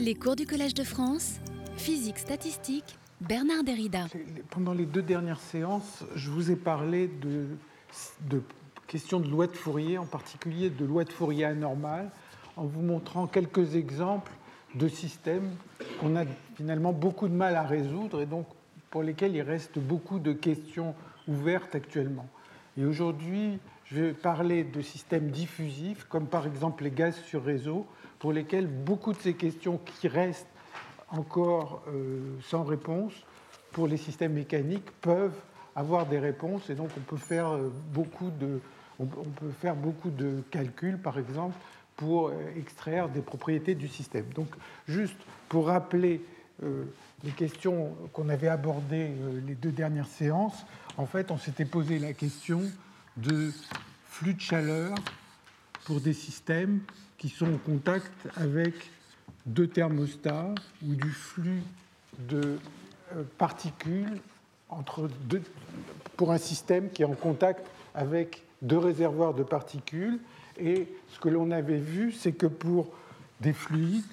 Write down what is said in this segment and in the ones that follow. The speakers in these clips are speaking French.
Les cours du Collège de France, physique statistique, Bernard Derrida. Pendant les deux dernières séances, je vous ai parlé de, questions de loi de Fourier, en particulier de loi de Fourier anormale, en vous montrant quelques exemples de systèmes qu'on a finalement beaucoup de mal à résoudre et donc pour lesquels il reste beaucoup de questions ouvertes actuellement. Et aujourd'hui, je vais parler de systèmes diffusifs, comme par exemple les gaz sur réseau, pour lesquels beaucoup de ces questions qui restent encore euh, sans réponse pour les systèmes mécaniques peuvent avoir des réponses et donc on peut faire euh, beaucoup de, on peut faire beaucoup de calculs, par exemple, pour euh, extraire des propriétés du système. Donc, juste pour rappeler les questions qu'on avait abordées les deux dernières séances, en fait, on s'était posé la question de flux de chaleur pour des systèmes qui sont en contact avec deux thermostats ou du flux de euh, particules entre deux, pour un système qui est en contact avec deux réservoirs de particules. Et ce que l'on avait vu, c'est que pour des fluides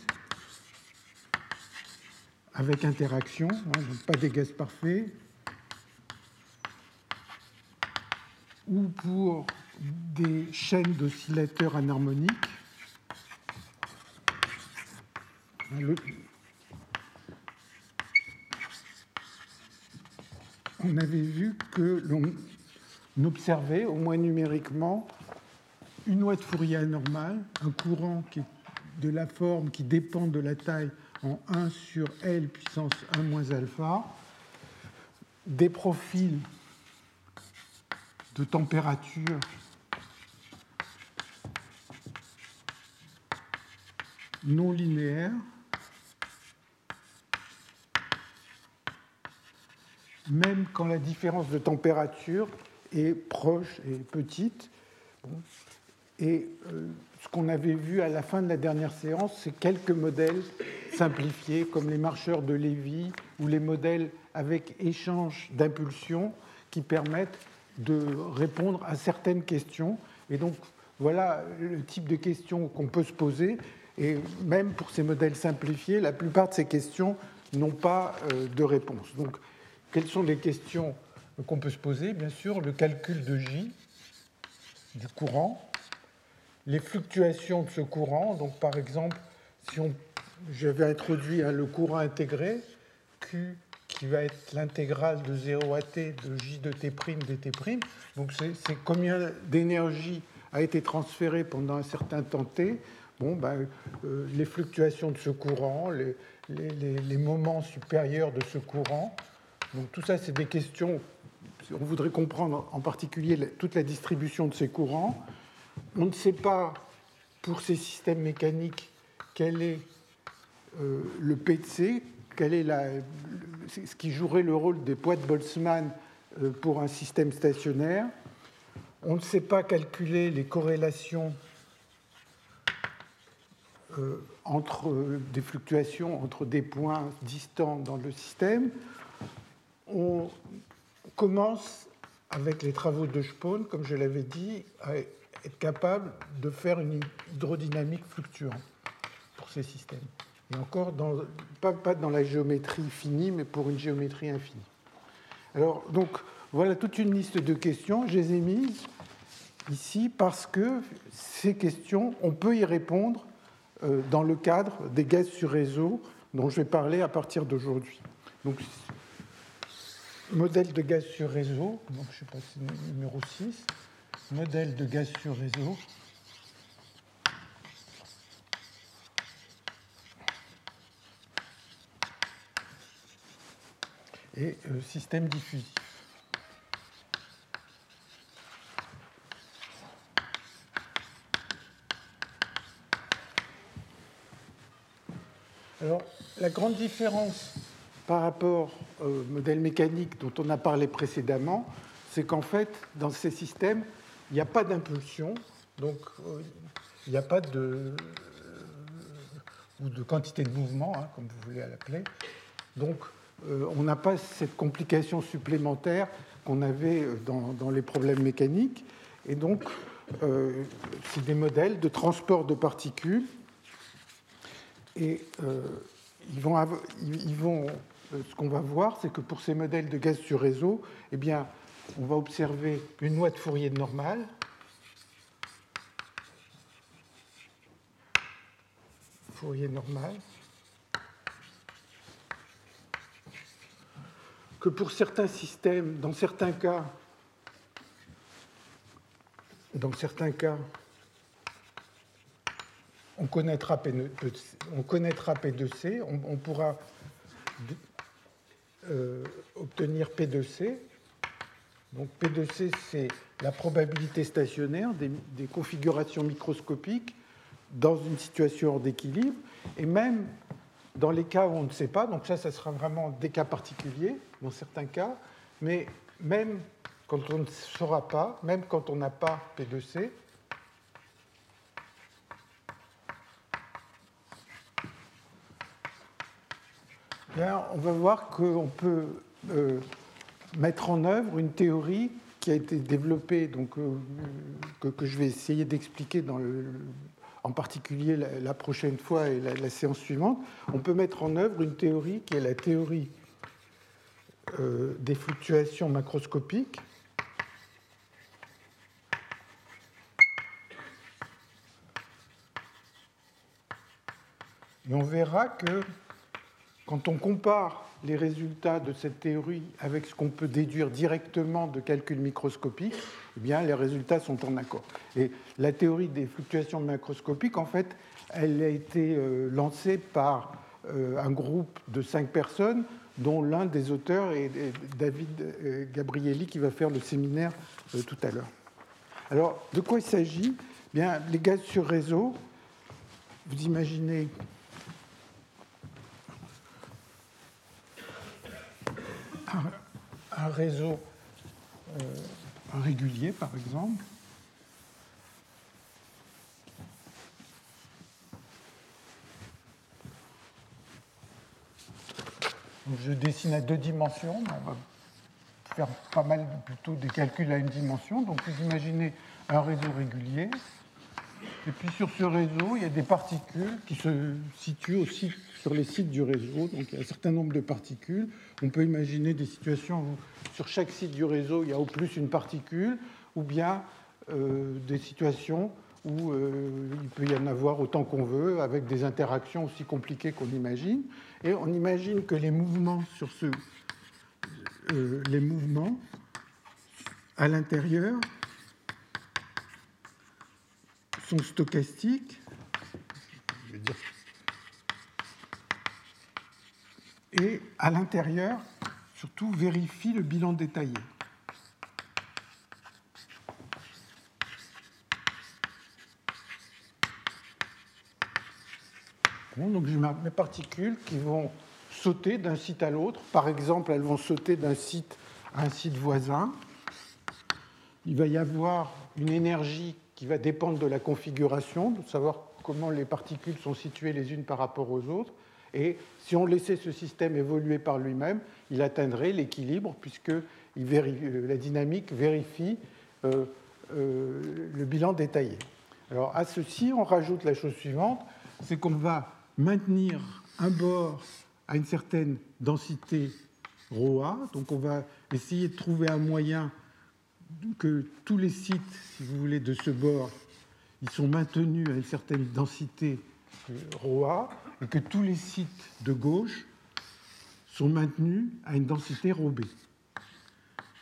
avec interaction, hein, pas des gaz parfaits, ou pour des chaînes d'oscillateurs anharmoniques, on avait vu que l'on observait, au moins numériquement, une loi de Fourier anormale, un courant qui est de la forme qui dépend de la taille en 1 sur L puissance 1 moins alpha, des profils de température non linéaires même quand la différence de température est proche et petite. Et euh, ce qu'on avait vu à la fin de la dernière séance, c'est quelques modèles simplifiés, comme les marcheurs de Lévy ou les modèles avec échange d'impulsions qui permettent de répondre à certaines questions. Et donc, voilà le type de questions qu'on peut se poser. Et même pour ces modèles simplifiés, la plupart de ces questions n'ont pas euh, de réponse. Donc, quelles sont les questions qu'on peut se poser Bien sûr, le calcul de J, du courant, les fluctuations de ce courant. Donc, par exemple, si j'avais introduit le courant intégré, Q qui va être l'intégrale de 0 à t de J de t' dt'. Donc, c'est combien d'énergie a été transférée pendant un certain temps t. Bon, ben, euh, les fluctuations de ce courant, les moments supérieurs de ce courant, donc tout ça, c'est des questions, on voudrait comprendre en particulier toute la distribution de ces courants. On ne sait pas pour ces systèmes mécaniques quel est euh, le PC, quel est ce qui jouerait le rôle des poids de Boltzmann euh, pour un système stationnaire. On ne sait pas calculer les corrélations euh, entre des fluctuations entre des points distants dans le système on commence, avec les travaux de Spohn, comme je l'avais dit, à être capable de faire une hydrodynamique fluctuante pour ces systèmes. Et encore, pas, dans la géométrie finie, mais pour une géométrie infinie. Alors, donc, voilà toute une liste de questions. Je les ai mises ici parce que ces questions, on peut y répondre euh, dans le cadre des gaz sur réseau dont je vais parler à partir d'aujourd'hui. Donc, modèle de gaz sur réseau, donc je sais pas si numéro 6, modèle de gaz sur réseau. Et euh, système diffusif. Alors, la grande différence par rapport au modèle mécanique dont on a parlé précédemment, c'est qu'en fait, dans ces systèmes, il n'y a pas d'impulsion, donc euh, il n'y a pas de, euh, ou de quantité de mouvement, hein, comme vous voulez l'appeler. Donc, euh, on n'a pas cette complication supplémentaire qu'on avait dans, les problèmes mécaniques. Et donc, c'est des modèles de transport de particules Et ils vont, ils vont ce qu'on va voir, c'est que pour ces modèles de gaz sur réseau, eh bien, on va observer une loi de Fourier normale. Fourier normal. Que pour certains systèmes, dans certains cas, dans certains cas, on connaîtra, P2, on connaîtra P2C, on pourra euh, obtenir P2C. Donc P2C, c'est la probabilité stationnaire des, des, configurations microscopiques dans une situation hors d'équilibre. Et même dans les cas où on ne sait pas, donc ça, ça sera vraiment des cas particuliers dans certains cas, mais même quand on ne saura pas, même quand on n'a pas P2C, on va voir qu'on peut euh, mettre en œuvre une théorie qui a été développée, donc, euh, que, je vais essayer d'expliquer en particulier la, prochaine fois et la, séance suivante. On peut mettre en œuvre une théorie qui est la théorie euh, des fluctuations macroscopiques. Et on verra que quand on compare les résultats de cette théorie avec ce qu'on peut déduire directement de calculs microscopiques, eh bien, les résultats sont en accord. Et la théorie des fluctuations macroscopiques, en fait, elle a été euh, lancée par euh, un groupe de cinq personnes, dont l'un des auteurs est David euh, Gabrielli, qui va faire le séminaire tout à l'heure. Alors, de quoi il s'agit? Eh Bien, les gaz sur réseau, vous imaginez un, réseau euh, régulier, par exemple. je dessine à deux dimensions. On va faire pas mal plutôt des calculs à une dimension. Donc vous imaginez un réseau régulier et puis sur ce réseau, il y a des particules qui se situent aussi sur les sites du réseau. Donc un certain nombre de particules. On peut imaginer des situations où sur chaque site du réseau, il y a au plus une particule, ou bien euh, des situations où euh, il peut y en avoir autant qu'on veut, avec des interactions aussi compliquées qu'on imagine. Et on imagine que les mouvements sur ce, euh, les mouvements à l'intérieur sont stochastiques. Et à l'intérieur, surtout, vérifie le bilan détaillé. donc j'ai mes particules qui vont sauter d'un site à l'autre. Par exemple, elles vont sauter d'un site à un site voisin. Il va y avoir une énergie qui va dépendre de la configuration, de savoir comment les particules sont situées les unes par rapport aux autres. Et si on laissait ce système évoluer par lui-même, il atteindrait l'équilibre puisque euh, la dynamique vérifie euh, euh, le bilan détaillé. Alors à ceci, on rajoute la chose suivante, c'est qu'on va maintenir un bord à une certaine densité ρA, donc on va essayer de trouver un moyen que tous les sites, si vous voulez, de ce bord, ils sont maintenus à une certaine densité ρA, et que tous les sites de gauche sont maintenus à une densité ρB.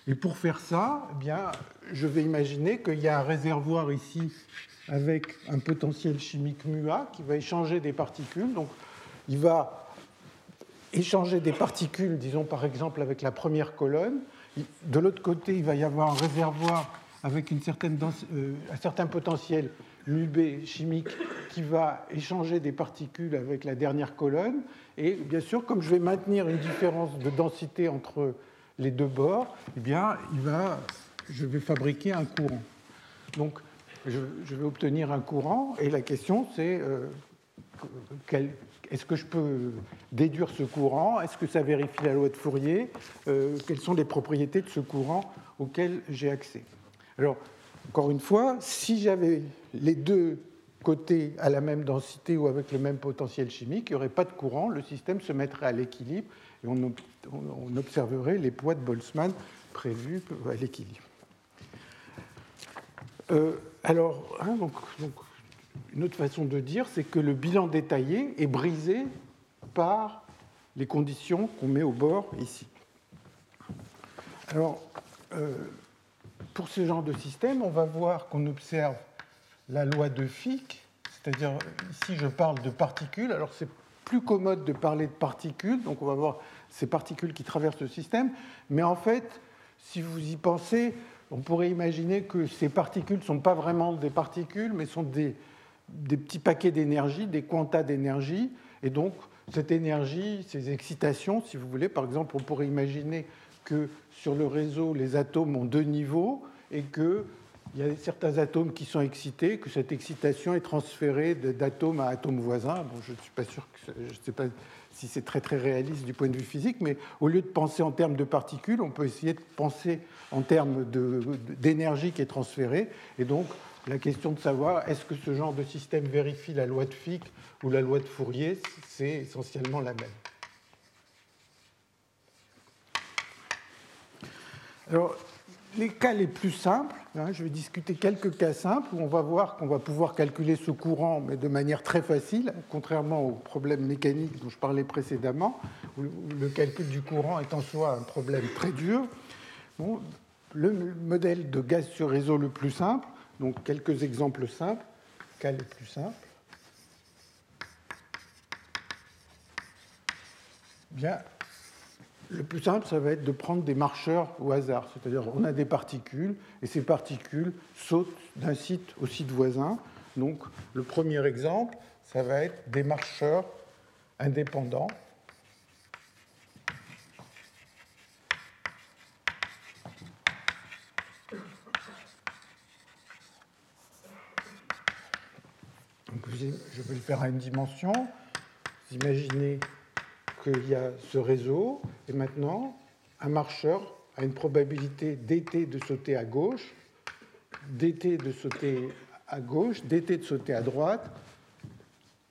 Et pour faire ça, eh bien, je vais imaginer qu'il y a un réservoir ici avec un potentiel chimique MUA qui va échanger des particules. Donc, il va échanger des particules, disons par exemple avec la première colonne, de l'autre côté, il va y avoir un réservoir avec euh, un certain potentiel UB chimique qui va échanger des particules avec la dernière colonne. Et bien sûr, comme je vais maintenir une différence de densité entre les deux bords, eh bien, il va, je vais fabriquer un courant. Donc, je, vais obtenir un courant, et la question, c'est euh, est-ce que je peux déduire ce courant? Est-ce que ça vérifie la loi de Fourier? Euh, Quelles sont les propriétés de ce courant auquel j'ai accès? Alors, encore une fois, si j'avais les deux côtés à la même densité ou avec le même potentiel chimique, il n'y aurait pas de courant, le système se mettrait à l'équilibre et on, observerait les poids de Boltzmann prévus à l'équilibre. Euh, alors, hein, donc, une autre façon de dire, c'est que le bilan détaillé est brisé par les conditions qu'on met au bord ici. Alors, euh, pour ce genre de système, on va voir qu'on observe la loi de Fick, c'est-à-dire ici je parle de particules, alors c'est plus commode de parler de particules, donc on va voir ces particules qui traversent le système, mais en fait, si vous y pensez, on pourrait imaginer que ces particules ne sont pas vraiment des particules, mais sont des, des petits paquets d'énergie, des quantas d'énergie, et donc cette énergie, ces excitations, si vous voulez, par exemple, on pourrait imaginer que sur le réseau, les atomes ont deux niveaux et qu'il y a certains atomes qui sont excités, que cette excitation est transférée d'atome à atome voisin. Bon, je ne suis pas sûr, que, sais pas si c'est très très réaliste du point de vue physique, mais au lieu de penser en termes de particules, on peut essayer de penser en termes d'énergie qui est transférée. Et donc, la question de savoir est-ce que ce genre de système vérifie la loi de Fick ou la loi de Fourier, c'est essentiellement la même. Alors, les cas les plus simples, hein, je vais discuter quelques cas simples où on va voir qu'on va pouvoir calculer ce courant, mais de manière très facile, contrairement au problème mécanique dont je parlais précédemment, où le calcul du courant est en soi un problème très dur. le modèle de gaz sur réseau le plus simple, donc quelques exemples simples, cas les plus simples. Bien, le plus simple, ça va être de prendre des marcheurs au hasard. C'est-à-dire, on a des particules, et ces particules sautent d'un site au site voisin. Donc, le premier exemple, ça va être des marcheurs indépendants. Je vais le faire à une dimension. Vous imaginez qu'il y a ce réseau, et maintenant, un marcheur a une probabilité dt de sauter à gauche, dt de sauter à gauche, dt de sauter à droite,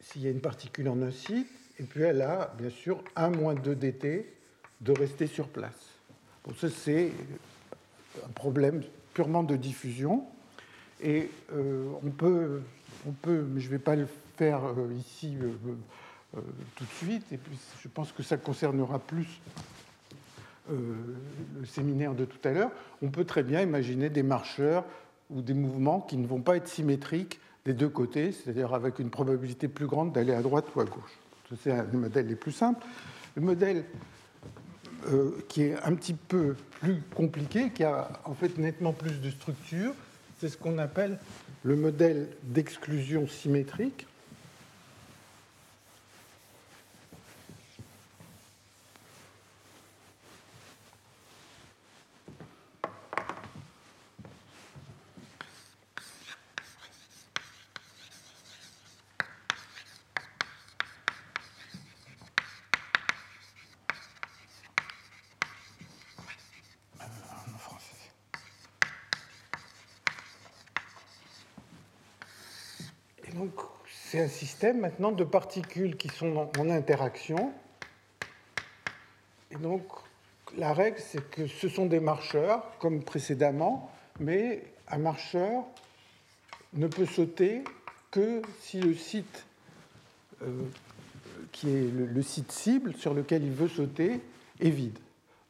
s'il y a une particule en un site, et puis elle a bien sûr 1 moins 2 dt de rester sur place. Bon, ça, c'est un problème purement de diffusion, et euh, on, peut, on peut, mais je ne vais pas le faire euh, ici. Euh, tout de suite, et puis je pense que ça concernera plus euh, le séminaire de tout à l'heure, on peut très bien imaginer des marcheurs ou des mouvements qui ne vont pas être symétriques des deux côtés, c'est-à-dire avec une probabilité plus grande d'aller à droite ou à gauche. C'est un des modèles les plus simples. Le modèle euh, qui est un petit peu plus compliqué, qui a en fait nettement plus de structure, c'est ce qu'on appelle le modèle d'exclusion symétrique. c'est un maintenant de particules qui sont en interaction. Et donc, la règle, c'est que ce sont des marcheurs, comme précédemment, mais un marcheur ne peut sauter que si le site euh, qui est le, site cible sur lequel il veut sauter est vide.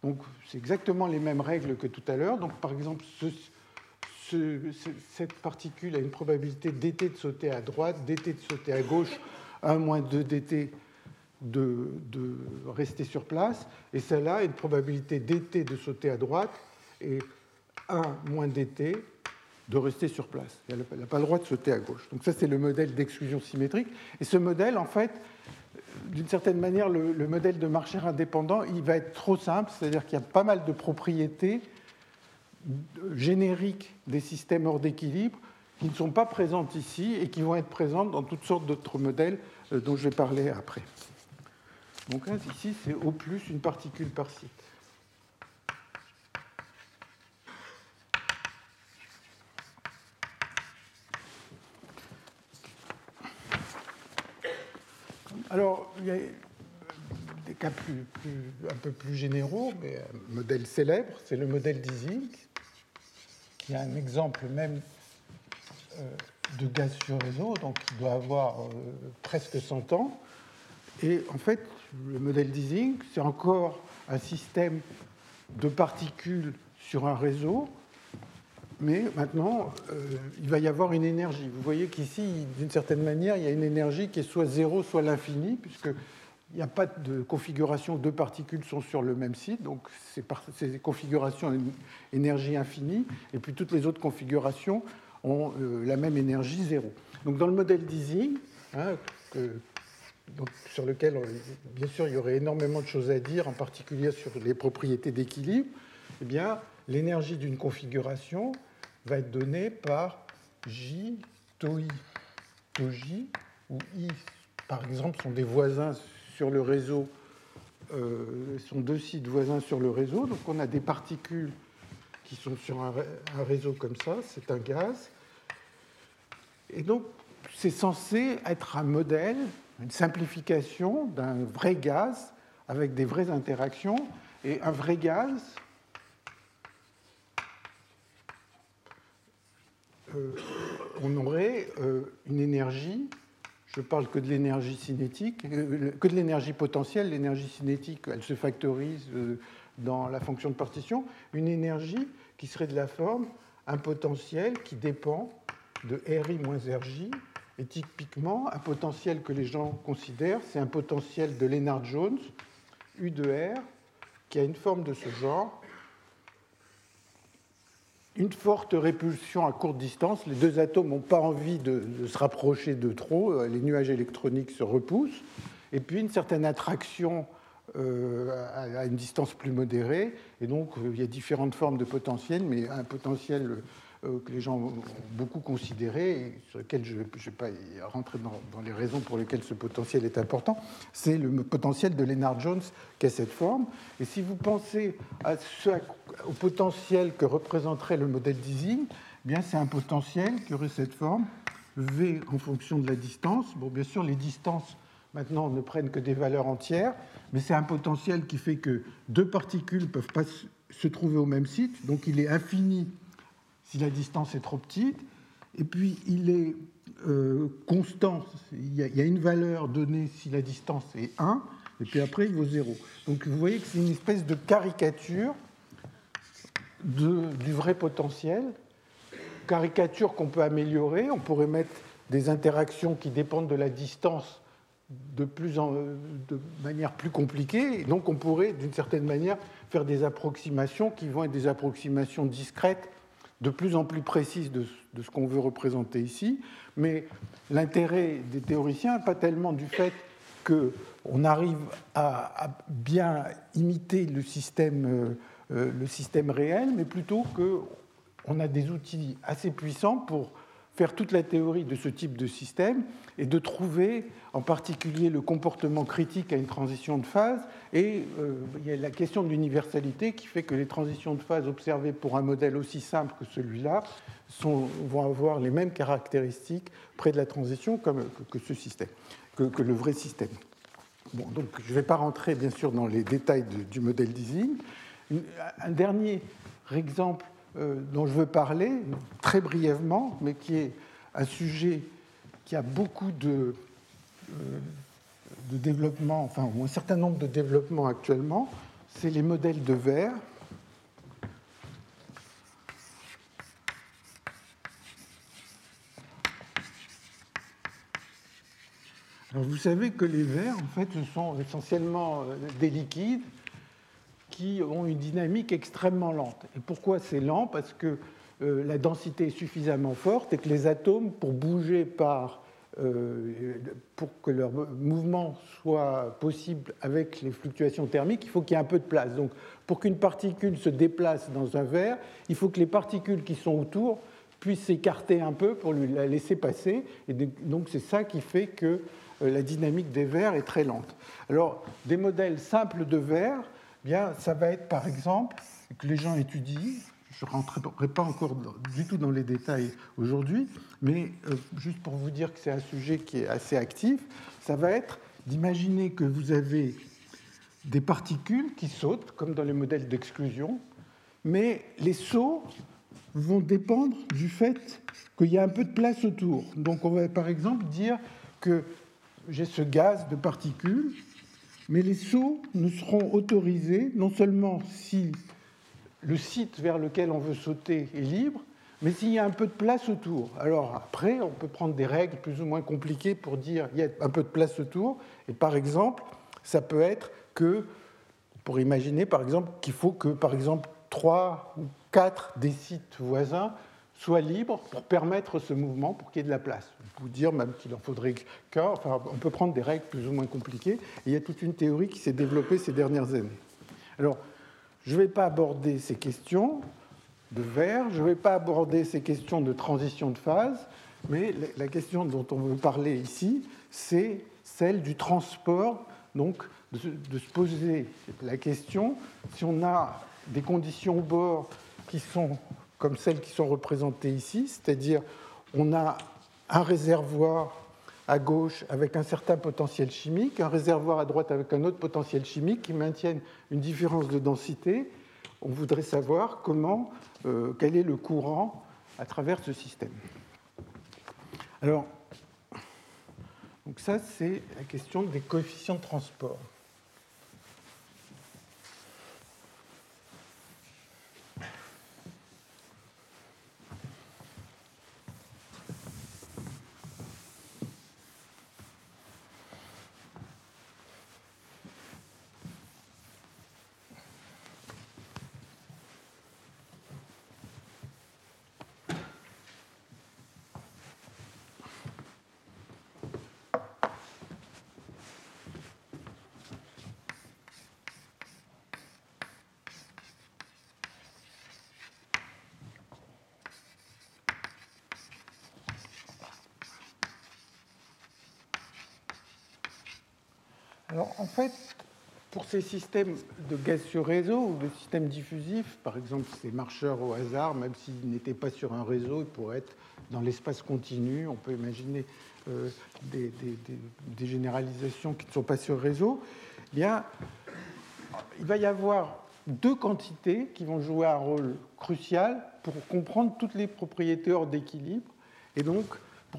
Donc, c'est exactement les mêmes règles que tout à l'heure. Donc, par exemple, ce, cette particule a une probabilité dt de sauter à droite, dt de sauter à gauche, 1 moins 2 dt de, rester sur place, et celle-là a une probabilité dt de sauter à droite et 1 moins dt de rester sur place. Elle n'a pas le droit de sauter à gauche. Donc ça, c'est le modèle d'exclusion symétrique. Et ce modèle, en fait, d'une certaine manière, le, le, modèle de marcheur indépendant, il va être trop simple, c'est-à-dire qu'il y a pas mal de propriétés génériques des systèmes hors d'équilibre qui ne sont pas présentes ici et qui vont être présentes dans toutes sortes d'autres modèles euh, dont je vais parler après. Donc ici, c'est au plus une particule par site. Alors, il y a des cas plus, un peu plus généraux, mais un modèle célèbre, c'est le modèle d'Ising, qui a un exemple même euh, de gaz sur réseau, donc qui doit avoir euh, presque 100 ans. Et en fait, le modèle d'Ising, c'est encore un système de particules sur un réseau, mais maintenant, euh, il va y avoir une énergie. Vous voyez qu'ici, d'une certaine manière, il y a une énergie qui est soit zéro, soit l'infini, puisque il n'y a pas de configuration, deux particules sont sur le même site, donc ces, configurations ont une énergie infinie, et puis toutes les autres configurations ont euh, la même énergie zéro. Donc dans le modèle d'Ising, hein, sur lequel, bien sûr, il y aurait énormément de choses à dire, en particulier sur les propriétés d'équilibre, eh bien, l'énergie d'une configuration va être donnée par J, tau I. J, où I, par exemple, sont des voisins sur le réseau, euh, sont deux sites voisins sur le réseau. Donc on a des particules qui sont sur un, réseau comme ça, c'est un gaz. Et donc c'est censé être un modèle, une simplification d'un vrai gaz avec des vraies interactions. Et un vrai gaz, euh, on aurait euh, une énergie je parle que de l'énergie cinétique, euh, que de l'énergie potentielle. L'énergie cinétique, elle se factorise euh, dans la fonction de partition. Une énergie qui serait de la forme un potentiel qui dépend de RI moins RJ. Et typiquement, un potentiel que les gens considèrent, c'est un potentiel de Lennard-Jones, U de R, qui a une forme de ce genre, une forte répulsion à courte distance. Les deux atomes n'ont pas envie de, se rapprocher de trop. Les nuages électroniques se repoussent. Et puis une certaine attraction euh, à une distance plus modérée. Et donc, il y a différentes formes de potentiel, mais un potentiel euh, que les gens ont beaucoup considéré et sur lequel je ne vais pas rentrer dans, les raisons pour lesquelles ce potentiel est important, c'est le potentiel de Lennard-Jones qui a cette forme. Et si vous pensez à ce, au potentiel que représenterait le modèle d'Ising, eh bien c'est un potentiel qui aurait cette forme V en fonction de la distance. Bon, bien sûr, les distances maintenant ne prennent que des valeurs entières, mais c'est un potentiel qui fait que deux particules ne peuvent pas se trouver au même site, donc il est infini si la distance est trop petite, et puis il est euh, constant, il y, a, une valeur donnée si la distance est 1, et puis après il vaut 0. Donc vous voyez que c'est une espèce de caricature du vrai potentiel, caricature qu'on peut améliorer, on pourrait mettre des interactions qui dépendent de la distance de, de manière plus compliquée, et donc on pourrait d'une certaine manière faire des approximations qui vont être des approximations discrètes de plus en plus précise de, ce qu'on veut représenter ici, mais l'intérêt des théoriciens, pas tellement du fait qu'on arrive à, bien imiter le système, euh, euh, le système réel, mais plutôt qu'on a des outils assez puissants pour faire toute la théorie de ce type de système et de trouver en particulier le comportement critique à une transition de phase. Et euh, il y a la question de l'universalité qui fait que les transitions de phase observées pour un modèle aussi simple que celui-là vont avoir les mêmes caractéristiques près de la transition que, ce système, que, le vrai système. Bon, donc je ne vais pas rentrer bien sûr dans les détails du modèle d'Ising. Un dernier exemple dont je veux parler, très brièvement, mais qui est un sujet qui a beaucoup de, euh, de développement, enfin, ou un certain nombre de développements actuellement, c'est les modèles de verre. Alors vous savez que les verres, en fait, ce sont essentiellement euh, des liquides qui ont une dynamique extrêmement lente. Et pourquoi c'est lent? Parce que euh, la densité est suffisamment forte et que les atomes, pour bouger par, euh, pour que leur mouvement soit possible avec les fluctuations thermiques, il faut qu'il y ait un peu de place. Donc, pour qu'une particule se déplace dans un verre, il faut que les particules qui sont autour puissent s'écarter un peu pour la laisser passer. Et donc, c'est ça qui fait que euh, la dynamique des verres est très lente. Alors, des modèles simples de verres bien, ça va être par exemple que les gens étudient. Je ne rentrerai pas encore du tout dans les détails aujourd'hui, mais euh, juste pour vous dire que c'est un sujet qui est assez actif, ça va être d'imaginer que vous avez des particules qui sautent, comme dans les modèles d'exclusion, mais les sauts vont dépendre du fait qu'il y a un peu de place autour. Donc on va par exemple dire que j'ai ce gaz de particules, mais les sauts ne seront autorisés non seulement si le site vers lequel on veut sauter est libre, mais s'il y a un peu de place autour. Alors après, on peut prendre des règles plus ou moins compliquées pour dire il y a un peu de place autour. Et par exemple, ça peut être que, pour imaginer par exemple qu'il faut que par exemple trois ou quatre des sites voisins soient libres pour permettre ce mouvement, pour qu'il y ait de la place. On peut dire même qu'il en faudrait qu'un, enfin on peut prendre des règles plus ou moins compliquées, il y a toute une théorie qui s'est développée ces dernières années. Alors, je ne vais pas aborder ces questions de verre, je ne vais pas aborder ces questions de transition de phase, mais la question dont on veut parler ici, c'est celle du transport, donc de se poser la question si on a des conditions au bord qui sont comme celles qui sont représentées ici, c'est-à-dire on a un réservoir à gauche avec un certain potentiel chimique, un réservoir à droite avec un autre potentiel chimique qui maintiennent une différence de densité. On voudrait savoir comment, euh, quel est le courant à travers ce système. Alors, donc ça c'est la question des coefficients de transport. Alors, en fait, pour ces systèmes de gaz sur réseau ou de systèmes diffusifs, par exemple ces marcheurs au hasard, même s'ils n'étaient pas sur un réseau, ils pourraient être dans l'espace continu. On peut imaginer euh, des, généralisations qui ne sont pas sur réseau. Eh bien, il va y avoir deux quantités qui vont jouer un rôle crucial pour comprendre toutes les propriétés hors d'équilibre. Et donc,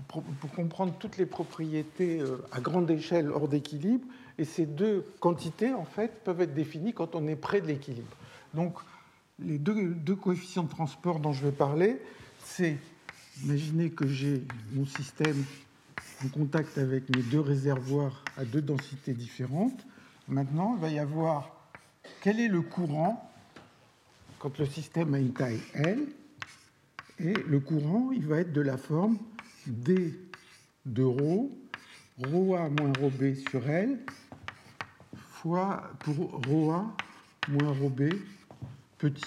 pour, comprendre toutes les propriétés euh, à grande échelle hors d'équilibre, et ces deux quantités, en fait, peuvent être définies quand on est près de l'équilibre. Donc, les deux, coefficients de transport dont je vais parler, c'est, imaginez que j'ai mon système en contact avec mes deux réservoirs à deux densités différentes. Maintenant, il va y avoir quel est le courant quand le système a une taille L. Et le courant, il va être de la forme D de ρ, ρA moins ρB sur L, pour ρA moins ρB petit.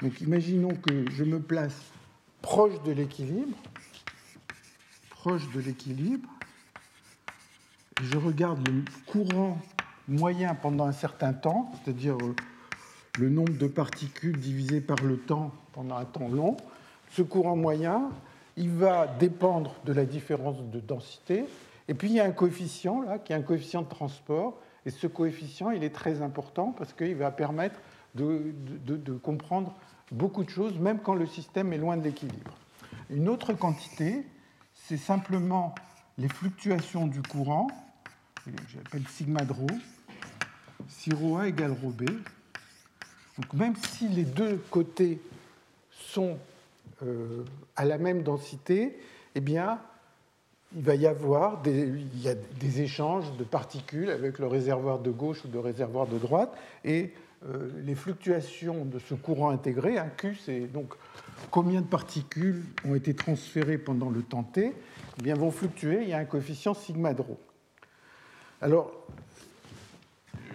Donc imaginons que je me place proche de l'équilibre, proche de l'équilibre, je regarde le courant moyen pendant un certain temps, c'est-à-dire euh, le nombre de particules divisé par le temps pendant un temps long. Ce courant moyen, il va dépendre de la différence de densité. Et puis il y a un coefficient là, qui est un coefficient de transport, et ce coefficient, il est très important parce qu'il va permettre de, comprendre beaucoup de choses, même quand le système est loin de l'équilibre. Une autre quantité, c'est simplement les fluctuations du courant, j'appelle sigma de rho, si rho A égale rho B. Donc même si les deux côtés sont euh, à la même densité, eh bien, il va y avoir des, il y a des échanges de particules avec le réservoir de gauche ou le réservoir de droite, et euh, les fluctuations de ce courant intégré, un Q, c'est donc combien de particules ont été transférées pendant le temps t, eh bien, vont fluctuer, il y a un coefficient sigma de. Alors,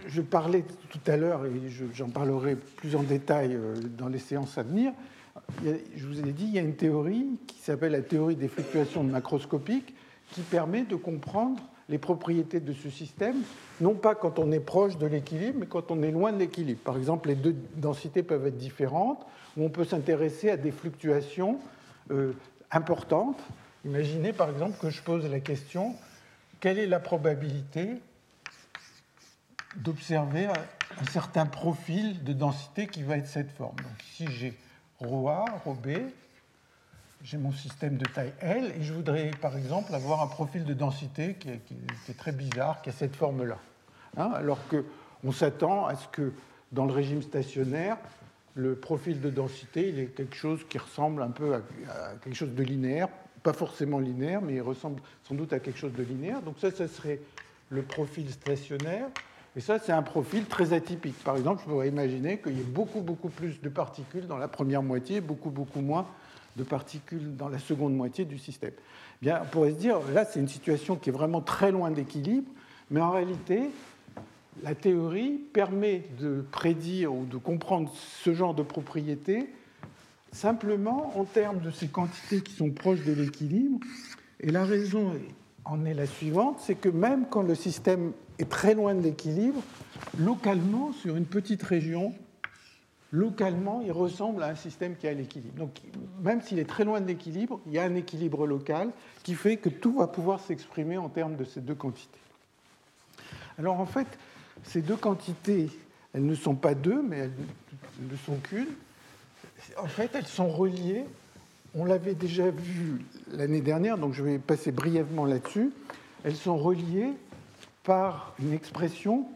je parlais tout à l'heure, et j'en parlerai plus en détail euh, dans les séances à venir, je vous ai dit, il y a une théorie qui s'appelle la théorie des fluctuations macroscopiques, qui permet de comprendre les propriétés de ce système, non pas quand on est proche de l'équilibre, mais quand on est loin de l'équilibre. Par exemple, les deux densités peuvent être différentes, ou on peut s'intéresser à des fluctuations euh, importantes. Imaginez par exemple que je pose la question, quelle est la probabilité d'observer un certain profil de densité qui va être cette forme? Donc ici, j'ai ρA, ρB, j'ai mon système de taille L, et je voudrais par exemple avoir un profil de densité qui est, très bizarre, qui a cette forme-là. Hein, alors qu'on s'attend à ce que dans le régime stationnaire, le profil de densité il est quelque chose qui ressemble un peu à, quelque chose de linéaire, pas forcément linéaire, mais il ressemble sans doute à quelque chose de linéaire. Donc ça, ça serait le profil stationnaire. Et ça, c'est un profil très atypique. Par exemple, je pourrais imaginer qu'il y ait beaucoup, beaucoup plus de particules dans la première moitié, beaucoup, beaucoup moins de particules dans la seconde moitié du système. Bien, on pourrait se dire, là, c'est une situation qui est vraiment très loin d'équilibre, mais en réalité, la théorie permet de prédire ou de comprendre ce genre de propriétés simplement en termes de ces quantités qui sont proches de l'équilibre. Et la raison en est la suivante, c'est que même quand le système est très loin de l'équilibre, localement, sur une petite région, localement, il ressemble à un système qui à l'équilibre. Donc, même s'il est très loin de l'équilibre, il y a un équilibre local qui fait que tout va pouvoir s'exprimer en termes de ces deux quantités. Alors, en fait, ces deux quantités, elles ne sont pas deux, mais elles ne sont qu'une. En fait, elles sont reliées. On l'avait déjà vu l'année dernière, donc je vais passer brièvement là-dessus. Elles sont reliées par une expression,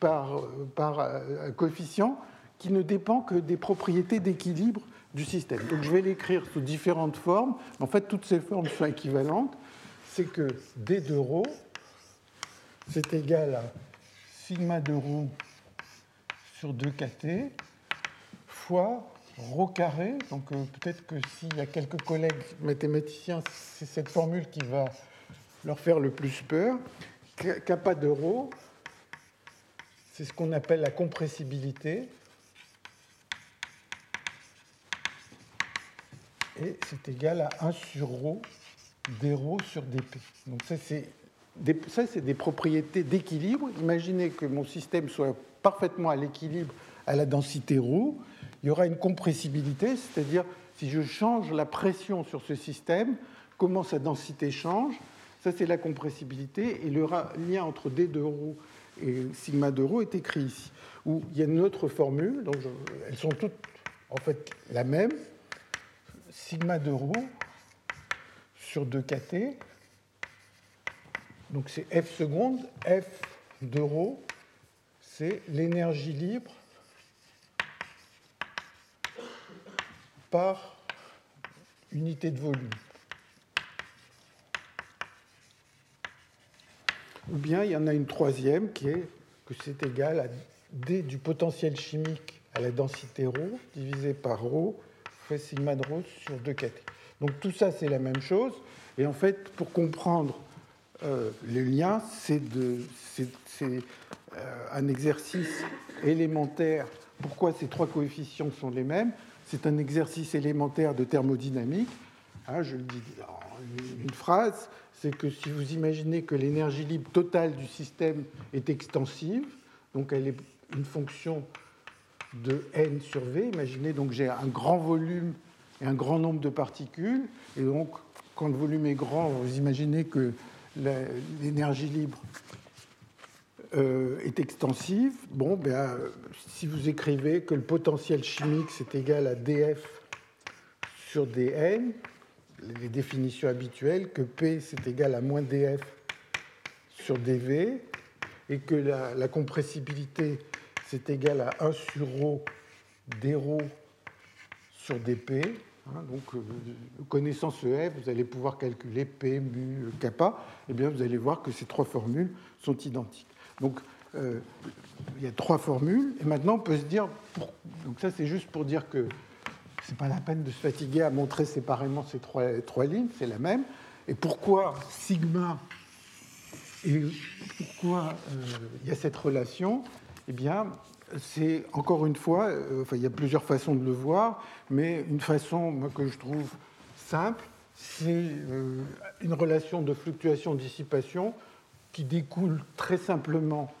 par, par un coefficient qui ne dépend que des propriétés d'équilibre du système. Donc je vais l'écrire sous différentes formes. En fait, toutes ces formes sont équivalentes. C'est que d de rho, c'est égal à sigma de rho sur 2kt fois rho carré. Donc euh, peut-être que s'il y a quelques collègues mathématiciens, c'est cette formule qui va leur faire le plus peur. Kappa de rho, c'est ce qu'on appelle la compressibilité. Et c'est égal à 1 sur ρ dρ sur dp. Donc ça, c'est ça, c'est des propriétés d'équilibre. Imaginez que mon système soit parfaitement à l'équilibre à la densité ρ. Il y aura une compressibilité, c'est-à-dire si je change la pression sur ce système, comment sa densité change. Ça, c'est la compressibilité. Et le lien entre d de ρ et sigma de ρ est écrit ici. Où il y a une autre formule, donc elles sont toutes en fait la même. sigma de rho sur 2kt. Donc c'est F seconde. F de rho, c'est l'énergie libre par unité de volume. Ou bien il y en a une troisième qui est que c'est égal à D du potentiel chimique à la densité rho divisé par rho fois sigma de ρ sur 2kt. Donc tout ça c'est la même chose. Et en fait, pour comprendre euh, le lien, c'est euh, un exercice élémentaire. Pourquoi ces trois coefficients sont les mêmes? C'est un exercice élémentaire de thermodynamique. Hein, je le dis en une phrase, c'est que si vous imaginez que l'énergie libre totale du système est extensive, donc elle est une fonction de n sur v, imaginez donc j'ai un grand volume et un grand nombre de particules, et donc quand le volume est grand, vous imaginez que l'énergie libre euh, est extensive, bon, ben, si vous écrivez que le potentiel chimique c'est égal à df sur dn, les définitions habituelles, que P c'est égal à moins df sur dv, et que la compressibilité c'est égal à 1 sur ρ dρ sur dp, Hein, donc, euh, connaissant ce f, vous allez pouvoir calculer p, mu, kappa. Eh bien, vous allez voir que ces trois formules sont identiques. Donc, euh, il y a trois formules. Et maintenant, on peut se dire. Donc, ça, c'est juste pour dire que ce n'est pas la peine de se fatiguer à montrer séparément ces trois, trois lignes, c'est la même. Et pourquoi sigma et pourquoi euh, il y a cette relation? Eh bien, c'est encore une fois, euh, enfin, il y a plusieurs façons de le voir, mais une façon que je trouve simple, c'est euh, une relation de fluctuation-dissipation qui découle très simplement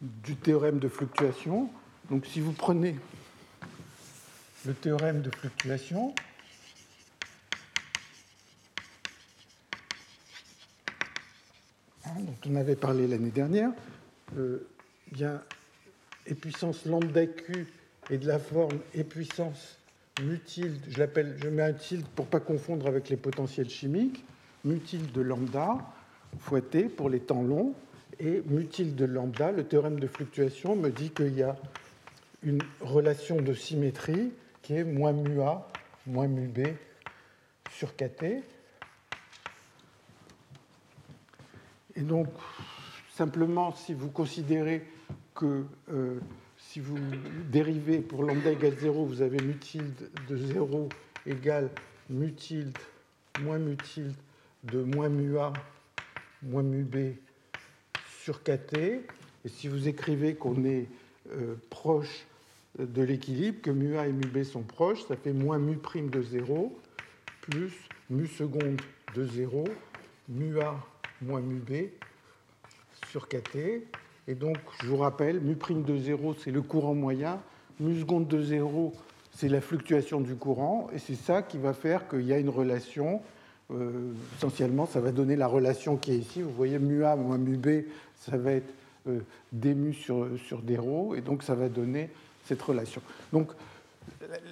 du théorème de fluctuation. Donc si vous prenez le théorème de fluctuation, hein, dont on avait parlé l'année dernière, euh, bien et puissance lambda q est de la forme et puissance mu tilde, je, l'appelle, je mets un tilde pour ne pas confondre avec les potentiels chimiques, mu tilde de lambda fois t pour les temps longs, et mu tilde de lambda, le théorème de fluctuation me dit qu'il y a une relation de symétrie qui est moins mu a moins mu b sur kt. Et donc, simplement, si vous considérez que euh, si vous dérivez pour lambda égale 0, vous avez mu tilde de 0 égale mu tilde moins mu tilde de moins mu a moins mu b sur kt. Et si vous écrivez qu'on est euh, proche de l'équilibre, que mu a et mu b sont proches, ça fait moins mu prime de 0 plus mu seconde de 0, mu a moins mu b sur kt. Et donc, je vous rappelle, mu prime de 0, c'est le courant moyen, mu seconde de 0, c'est la fluctuation du courant, et c'est ça qui va faire qu'il y a une relation. Euh, essentiellement, ça va donner la relation qui est ici. Vous voyez, mu A moins mu B, ça va être euh, mu sur, sur et donc ça va donner cette relation. Donc,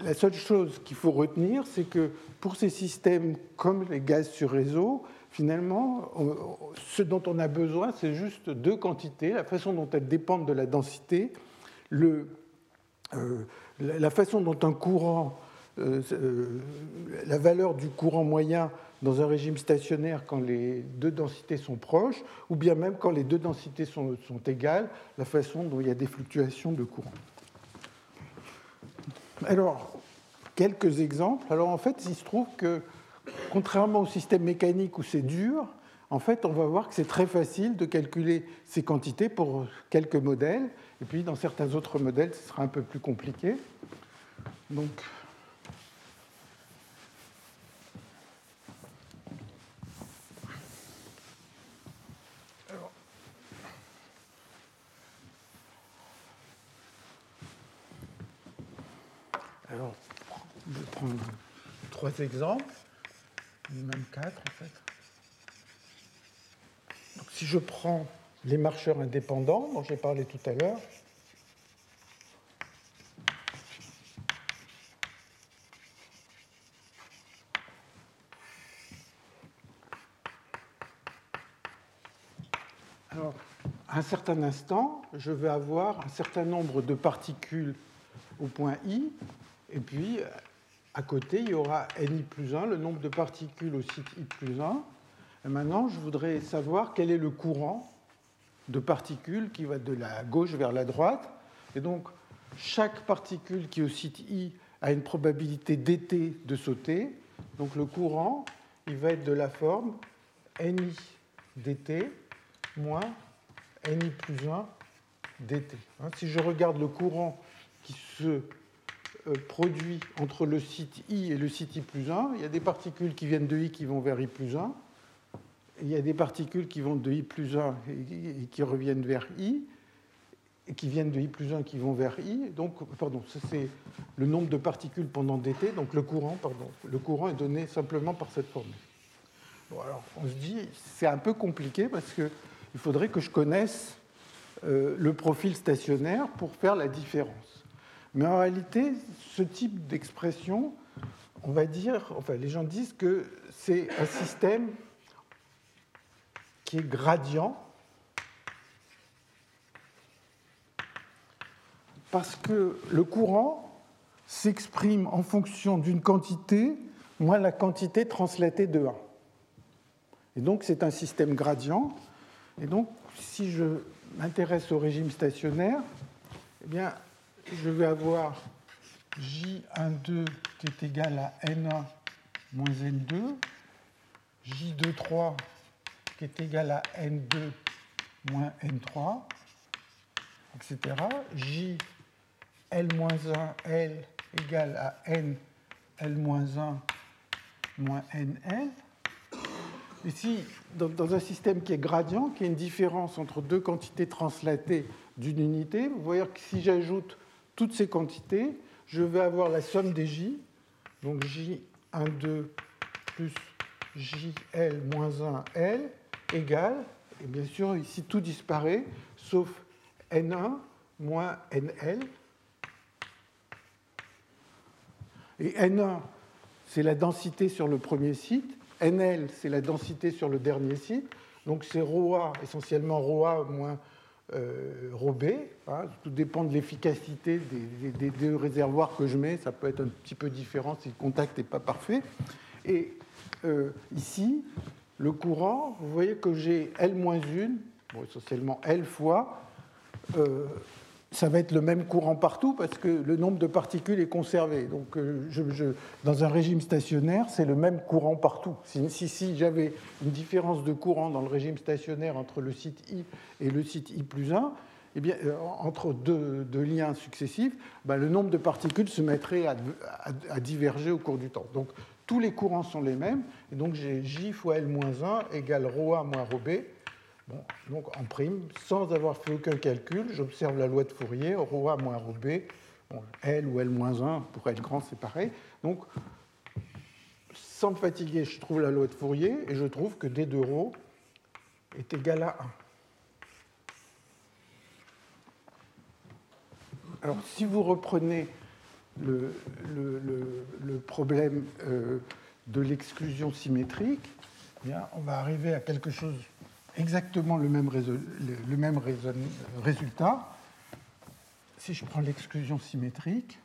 la seule chose qu'il faut retenir, c'est que pour ces systèmes comme les gaz sur réseau, finalement, ce dont on a besoin, c'est juste deux quantités, la façon dont elles dépendent de la densité, le, euh, la façon dont un courant, euh, euh, la valeur du courant moyen dans un régime stationnaire quand les deux densités sont proches, ou bien même quand les deux densités sont, sont égales, la façon dont il y a des fluctuations de courant. Alors, quelques exemples. Alors en fait, il se trouve que contrairement au système mécanique où c'est dur, en fait, on va voir que c'est très facile de calculer ces quantités pour quelques modèles. Et puis, dans certains autres modèles, ce sera un peu plus compliqué. Donc, alors, je vais prendre trois exemples même 4 en fait. Donc, si je prends les marcheurs indépendants dont j'ai parlé tout à l'heure, Alors, à un certain instant, je vais avoir un certain nombre de particules au point I, et puis à côté, il y aura Ni plus 1, le nombre de particules au site I plus 1. Et maintenant, je voudrais savoir quel est le courant de particules qui va de la gauche vers la droite. Et donc, chaque particule qui est au site I a une probabilité dt de sauter. Donc, le courant, il va être de la forme Ni dt moins Ni plus 1 dt. Hein, si je regarde le courant qui se produit entre le site I et le site I plus 1. Il y a des particules qui viennent de I qui vont vers I plus 1. Il y a des particules qui vont de I plus 1 et qui reviennent vers I, et qui viennent de I plus 1 qui vont vers I. Donc, pardon, c'est le nombre de particules pendant dt, donc le courant, pardon. Le courant est donné simplement par cette formule. Alors, on se dit, c'est un peu compliqué parce qu'il faudrait que je connaisse euh, le profil stationnaire pour faire la différence. Mais en réalité, ce type d'expression, on va dire, enfin les gens disent que c'est un système qui est gradient parce que le courant s'exprime en fonction d'une quantité moins la quantité translatée de 1. Et donc c'est un système gradient. Et donc si je m'intéresse au régime stationnaire, eh bien je vais avoir J12 qui est égal à N1 moins N2, J23 qui est égal à N2 moins N3, etc. JL-1 L égale à N L-1 moins NL. Ici, dans, un système qui est gradient, qui a une différence entre deux quantités translatées d'une unité, vous voyez que si j'ajoute toutes ces quantités, je vais avoir la somme des J, donc J12 plus JL moins 1L égale, et bien sûr ici tout disparaît, sauf N1 moins NL. Et N1, c'est la densité sur le premier site. NL, c'est la densité sur le dernier site. Donc c'est ρA, essentiellement ρA moins euh, ρB. Hein. Tout dépend de l'efficacité des, deux réservoirs que je mets. Ça peut être un petit peu différent si le contact n'est pas parfait. Et euh, ici, le courant, vous voyez que j'ai L-1, bon, essentiellement L fois euh, ça va être le même courant partout parce que le nombre de particules est conservé. Donc, euh, dans un régime stationnaire, c'est le même courant partout. Si, j'avais une différence de courant dans le régime stationnaire entre le site I et le site I plus 1, eh bien, euh, entre deux, liens successifs, ben, le nombre de particules se mettrait à, diverger au cours du temps. Donc, tous les courants sont les mêmes, et donc j'ai J fois L-1 égale ρA moins ρB donc en prime, sans avoir fait aucun calcul, j'observe la loi de Fourier, ρA moins ρB, L ou L moins 1, pour être grand, c'est pareil. Donc, sans me fatiguer, je trouve la loi de Fourier et je trouve que D de ρ est égal à 1. Alors, si vous reprenez le, problème euh, de l'exclusion symétrique, eh bien, on va arriver à quelque chose exactement le même, résultat. Si je prends l'exclusion symétrique,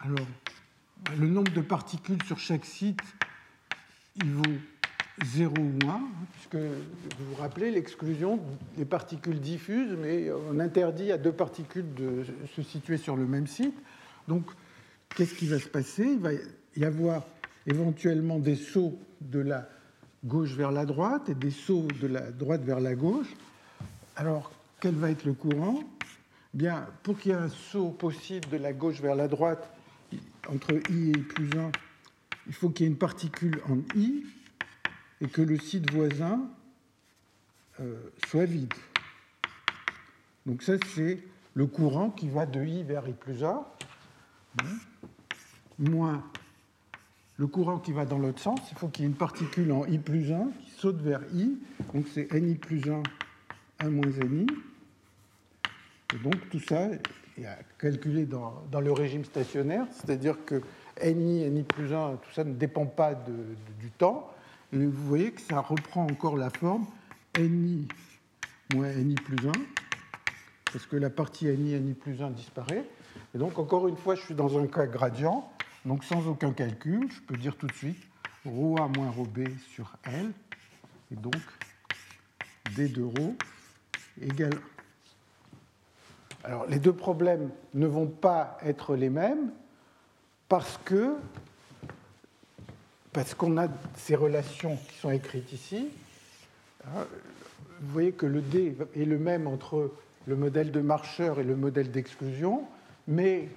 alors le nombre de particules sur chaque site, il vaut 0 ou 1, puisque vous vous rappelez l'exclusion des particules diffuses, mais on interdit à deux particules de se situer sur le même site. Donc, qu'est-ce qui va se passer? Il va y avoir éventuellement des sauts de la gauche vers la droite et des sauts de la droite vers la gauche. Alors, quel va être le courant? Bien, pour qu'il y ait un saut possible de la gauche vers la droite entre i et i plus 1, il faut qu'il y ait une particule en i et que le site voisin euh, soit vide. Donc ça, c'est le courant qui va de I vers I plus A, moins le courant qui va dans l'autre sens. Il faut qu'il y ait une particule en I plus 1 qui saute vers I. Donc c'est NI plus 1, 1 moins NI. Et donc tout ça est calculé dans, dans le régime stationnaire, c'est-à-dire que NI, NI plus 1, tout ça ne dépend pas du temps. Et vous voyez que ça reprend encore la forme ni moins ni plus 1, parce que la partie ni, ni plus 1 disparaît. Et donc, encore une fois, je suis dans un cas gradient, donc sans aucun calcul, je peux dire tout de suite ρA moins ρB sur L, et donc D de ρ égale alors, les deux problèmes ne vont pas être les mêmes parce que parce qu'on a ces relations qui sont écrites ici. Hein, vous voyez que le D est le même entre le modèle de marcheur et le modèle d'exclusion, mais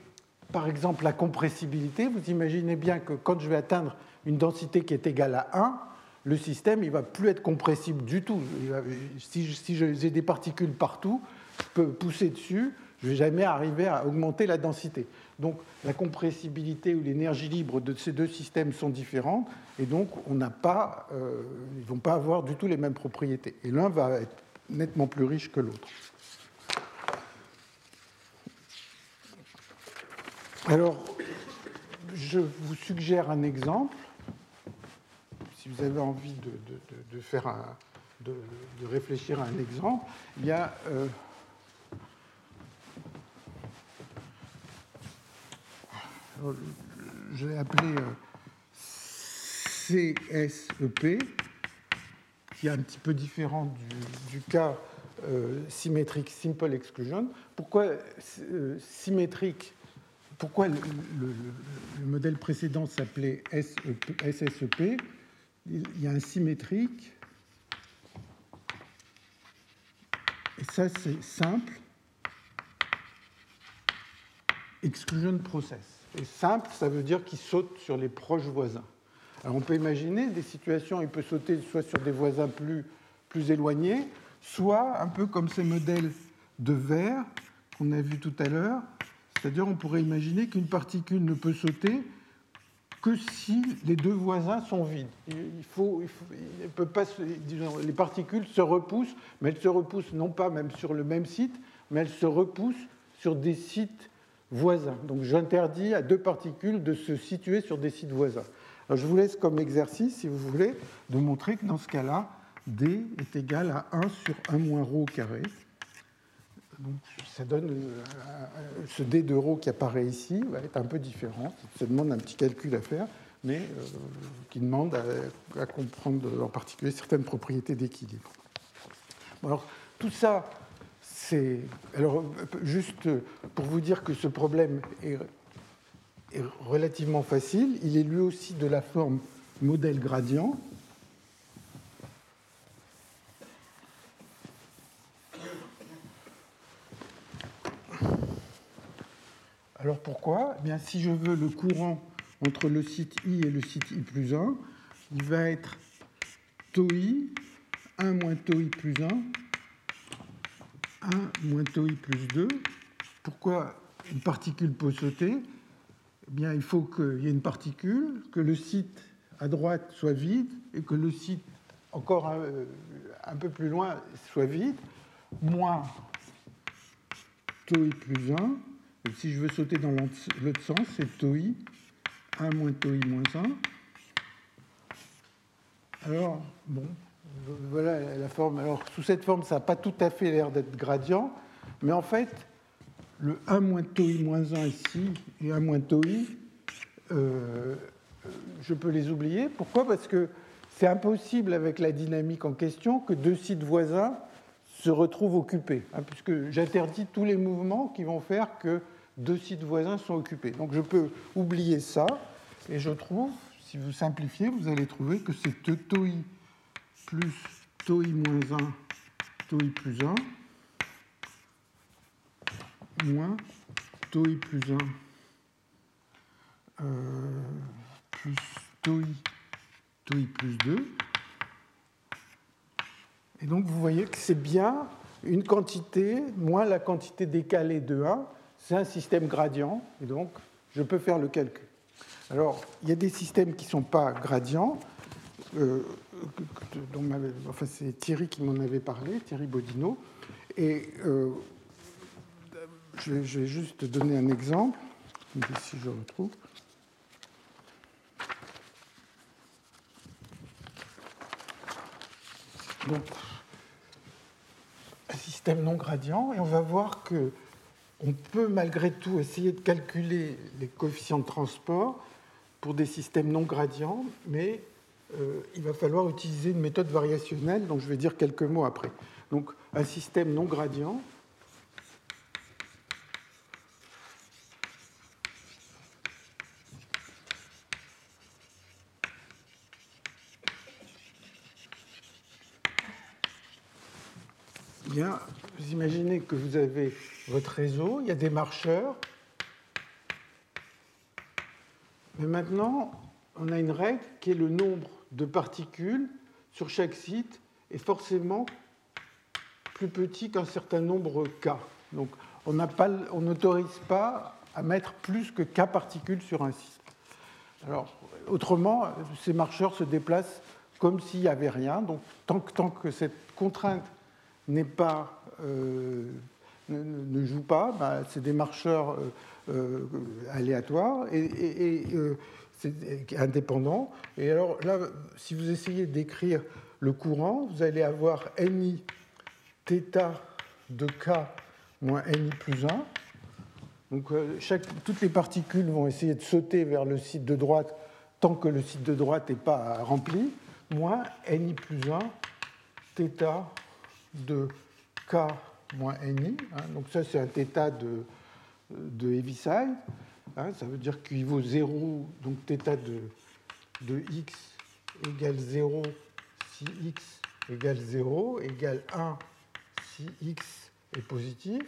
par exemple la compressibilité, vous imaginez bien que quand je vais atteindre une densité qui est égale à 1, le système ne va plus être compressible du tout. Si j'ai des particules partout, je peux pousser dessus, je ne vais jamais arriver à augmenter la densité. Donc la compressibilité ou l'énergie libre de ces deux systèmes sont différentes, et donc on n'a pas, euh, ils vont pas avoir du tout les mêmes propriétés. Et l'un va être nettement plus riche que l'autre. Alors, je vous suggère un exemple. Si vous avez envie de, faire de, réfléchir à un exemple, il y a euh, je l'ai appelé euh, CSEP, qui est un petit peu différent du, cas euh, symétrique Simple Exclusion. Pourquoi euh, symétrique Pourquoi le, modèle précédent s'appelait SSEP Il y a un symétrique, et ça c'est simple, exclusion process. Et simple, ça veut dire qu'il saute sur les proches voisins. Alors on peut imaginer des situations il peut sauter soit sur des voisins plus, plus éloignés, soit un peu comme ces modèles de verre qu'on a vus tout à l'heure, C'est-à-dire, on pourrait imaginer qu'une particule ne peut sauter que si les deux voisins sont vides. Il faut, peut pas, les particules se repoussent, mais elles se repoussent non pas même sur le même site, mais elles se repoussent sur des sites voisins. Donc j'interdis à deux particules de se situer sur des sites voisins. Alors, je vous laisse comme exercice, si vous voulez, de montrer que dans ce cas-là, D est égal à 1 sur 1 moins ρ au carré. Donc, ça donne euh, ce d de ρ qui apparaît ici va être un peu différent. Ça demande un petit calcul à faire, mais euh, qui demande à, comprendre en particulier certaines propriétés d'équilibre. alors, tout ça, c'est. Alors, juste pour vous dire que ce problème est, relativement facile, il est lui aussi de la forme modèle gradient. Alors pourquoi? Eh bien, Si je veux le courant entre le site I et le site I plus 1, il va être tau I, 1 moins tau I plus 1, 1 moins tau I plus 2. Pourquoi une particule peut sauter? Eh bien, Il faut qu'il y ait une particule, que le site à droite soit vide et que le site encore un, un peu plus loin soit vide, moins tau I plus 1 si je veux sauter dans l'autre sens, c'est tau i, 1 moins tau i moins 1. Alors, bon, voilà la forme. Alors, sous cette forme, ça n'a pas tout à fait l'air d'être gradient, mais en fait, le 1 moins tau i moins 1 ici et 1 moins i, euh, je peux les oublier. Pourquoi? Parce que c'est impossible avec la dynamique en question que deux sites voisins se retrouvent occupés, hein, puisque j'interdis tous les mouvements qui vont faire que deux sites voisins sont occupés. Donc je peux oublier ça, et je trouve, si vous simplifiez, vous allez trouver que c'est tau i plus tau i moins 1, tau i plus 1, moins tau i plus 1, euh, plus tau i, tau i plus 2. Et donc vous voyez que c'est bien une quantité moins la quantité décalée de 1 c'est un système gradient, et donc je peux faire le calcul. Alors, il y a des systèmes qui ne sont pas gradients. Euh, enfin, c'est Thierry qui m'en avait parlé, Thierry Bodino. Et euh, je, vais, juste donner un exemple, si je retrouve. Donc, un système non gradient, et on va voir que on peut malgré tout essayer de calculer les coefficients de transport pour des systèmes non gradients, mais il va falloir utiliser une méthode variationnelle dont je vais dire quelques mots après. Donc un système non gradient, Bien, vous imaginez que vous avez votre réseau, il y a des marcheurs. Mais maintenant, on a une règle qui est le nombre de particules sur chaque site est forcément plus petit qu'un certain nombre K. Donc on n'autorise pas à mettre plus que K particules sur un site. Alors, autrement, ces marcheurs se déplacent comme s'il n'y avait rien. Donc tant que, cette contrainte n'est pas euh, ne, joue pas, bah, c'est des marcheurs euh, euh, aléatoires et, indépendant. Et alors là, si vous essayez d'écrire le courant, vous allez avoir ni θ de k moins ni plus 1. Donc chaque, toutes les particules vont essayer de sauter vers le site de droite tant que le site de droite n'est pas rempli, moins ni plus 1 θ de k moins ni. Hein. donc ça, c'est un θ de, de Heaviside. Hein. ça veut dire qu'il vaut 0, donc θ de, x égale 0 si x égale 0 égale 1 si x est positif.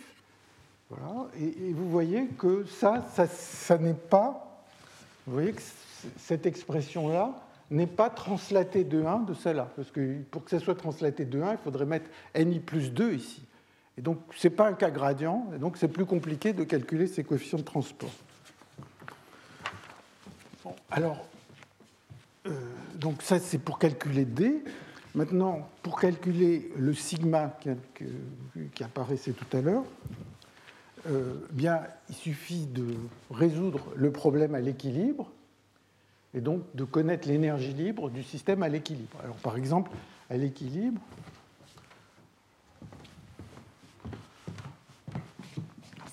Voilà. Et, vous voyez que ça, ça, ça n'est pas, vous voyez que cette expression-là n'est pas translatée de 1 de celle-là. Parce que pour que ça soit translaté de 1, il faudrait mettre ni plus 2 ici. Et donc, ce n'est pas un cas gradient, et donc c'est plus compliqué de calculer ces coefficients de transport. Alors, euh, donc ça, c'est pour calculer D. Maintenant, pour calculer le sigma qui, apparaissait tout à l'heure, euh, bien, il suffit de résoudre le problème à l'équilibre et donc de connaître l'énergie libre du système à l'équilibre. Alors, par exemple, à l'équilibre,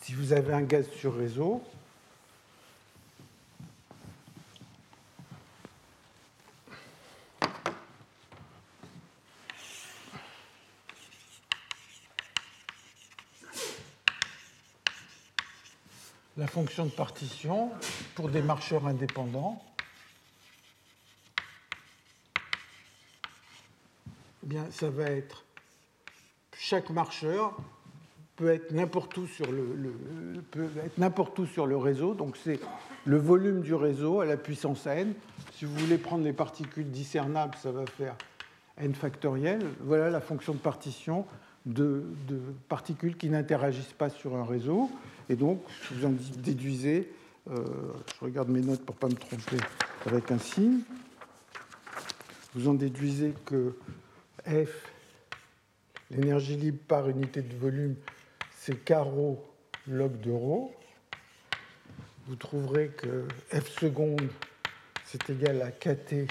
si vous avez un gaz sur réseau, la fonction de partition pour des marcheurs indépendants. Eh bien, ça va être chaque marcheur peut être n'importe où sur le, peut être n'importe où sur le réseau. Donc c'est le volume du réseau à la puissance n. Si vous voulez prendre les particules discernables, ça va faire n factoriel. Voilà la fonction de partition de, particules qui n'interagissent pas sur un réseau. Et donc, vous en déduisez, euh, je regarde mes notes pour ne pas me tromper avec un signe, vous en déduisez que F, l'énergie libre par unité de volume, c'est carreau log de rho. Vous trouverez que F seconde, c'est égal à KT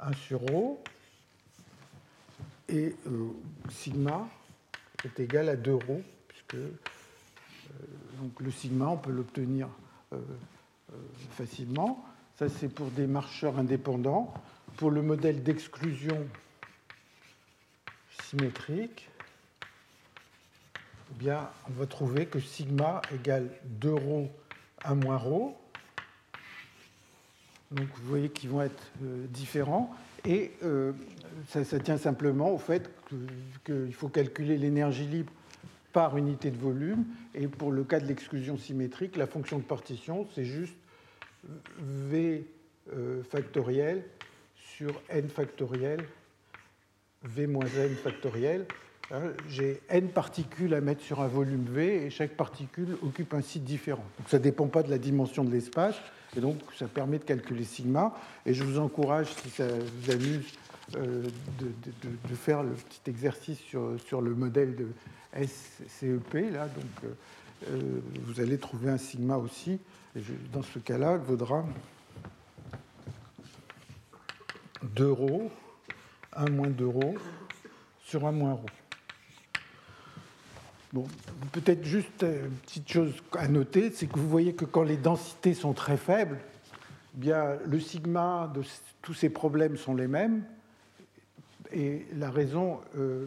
1 sur rho. Et euh, sigma est égal à 2 rho, puisque donc le sigma, on peut l'obtenir euh, euh, facilement. Ça, c'est pour des marcheurs indépendants. Pour le modèle d'exclusion symétrique, eh bien, on va trouver que sigma égale 2 rho à moins rho. Donc vous voyez qu'ils vont être euh, différents. Et ça, ça, tient simplement au fait qu'il faut calculer l'énergie libre par unité de volume. Et pour le cas de l'exclusion symétrique, la fonction de partition, c'est juste V euh, factoriel sur n factoriel, V moins n factoriel. Hein, j'ai n particules à mettre sur un volume V et chaque particule occupe un site différent. Donc ça ne dépend pas de la dimension de l'espace et donc ça permet de calculer sigma. Et je vous encourage, si ça vous amuse, euh, de, faire le petit exercice sur, sur le modèle de SCEP. Là, donc, euh, euh, vous allez trouver un sigma aussi. Dans ce cas-là, il vaudra 2 rho, 1 moins 2 rho sur 1 moins rho. Bon, peut-être juste une petite chose à noter, c'est que vous voyez que quand les densités sont très faibles, eh bien le sigma de tous ces problèmes sont les mêmes, et la raison euh,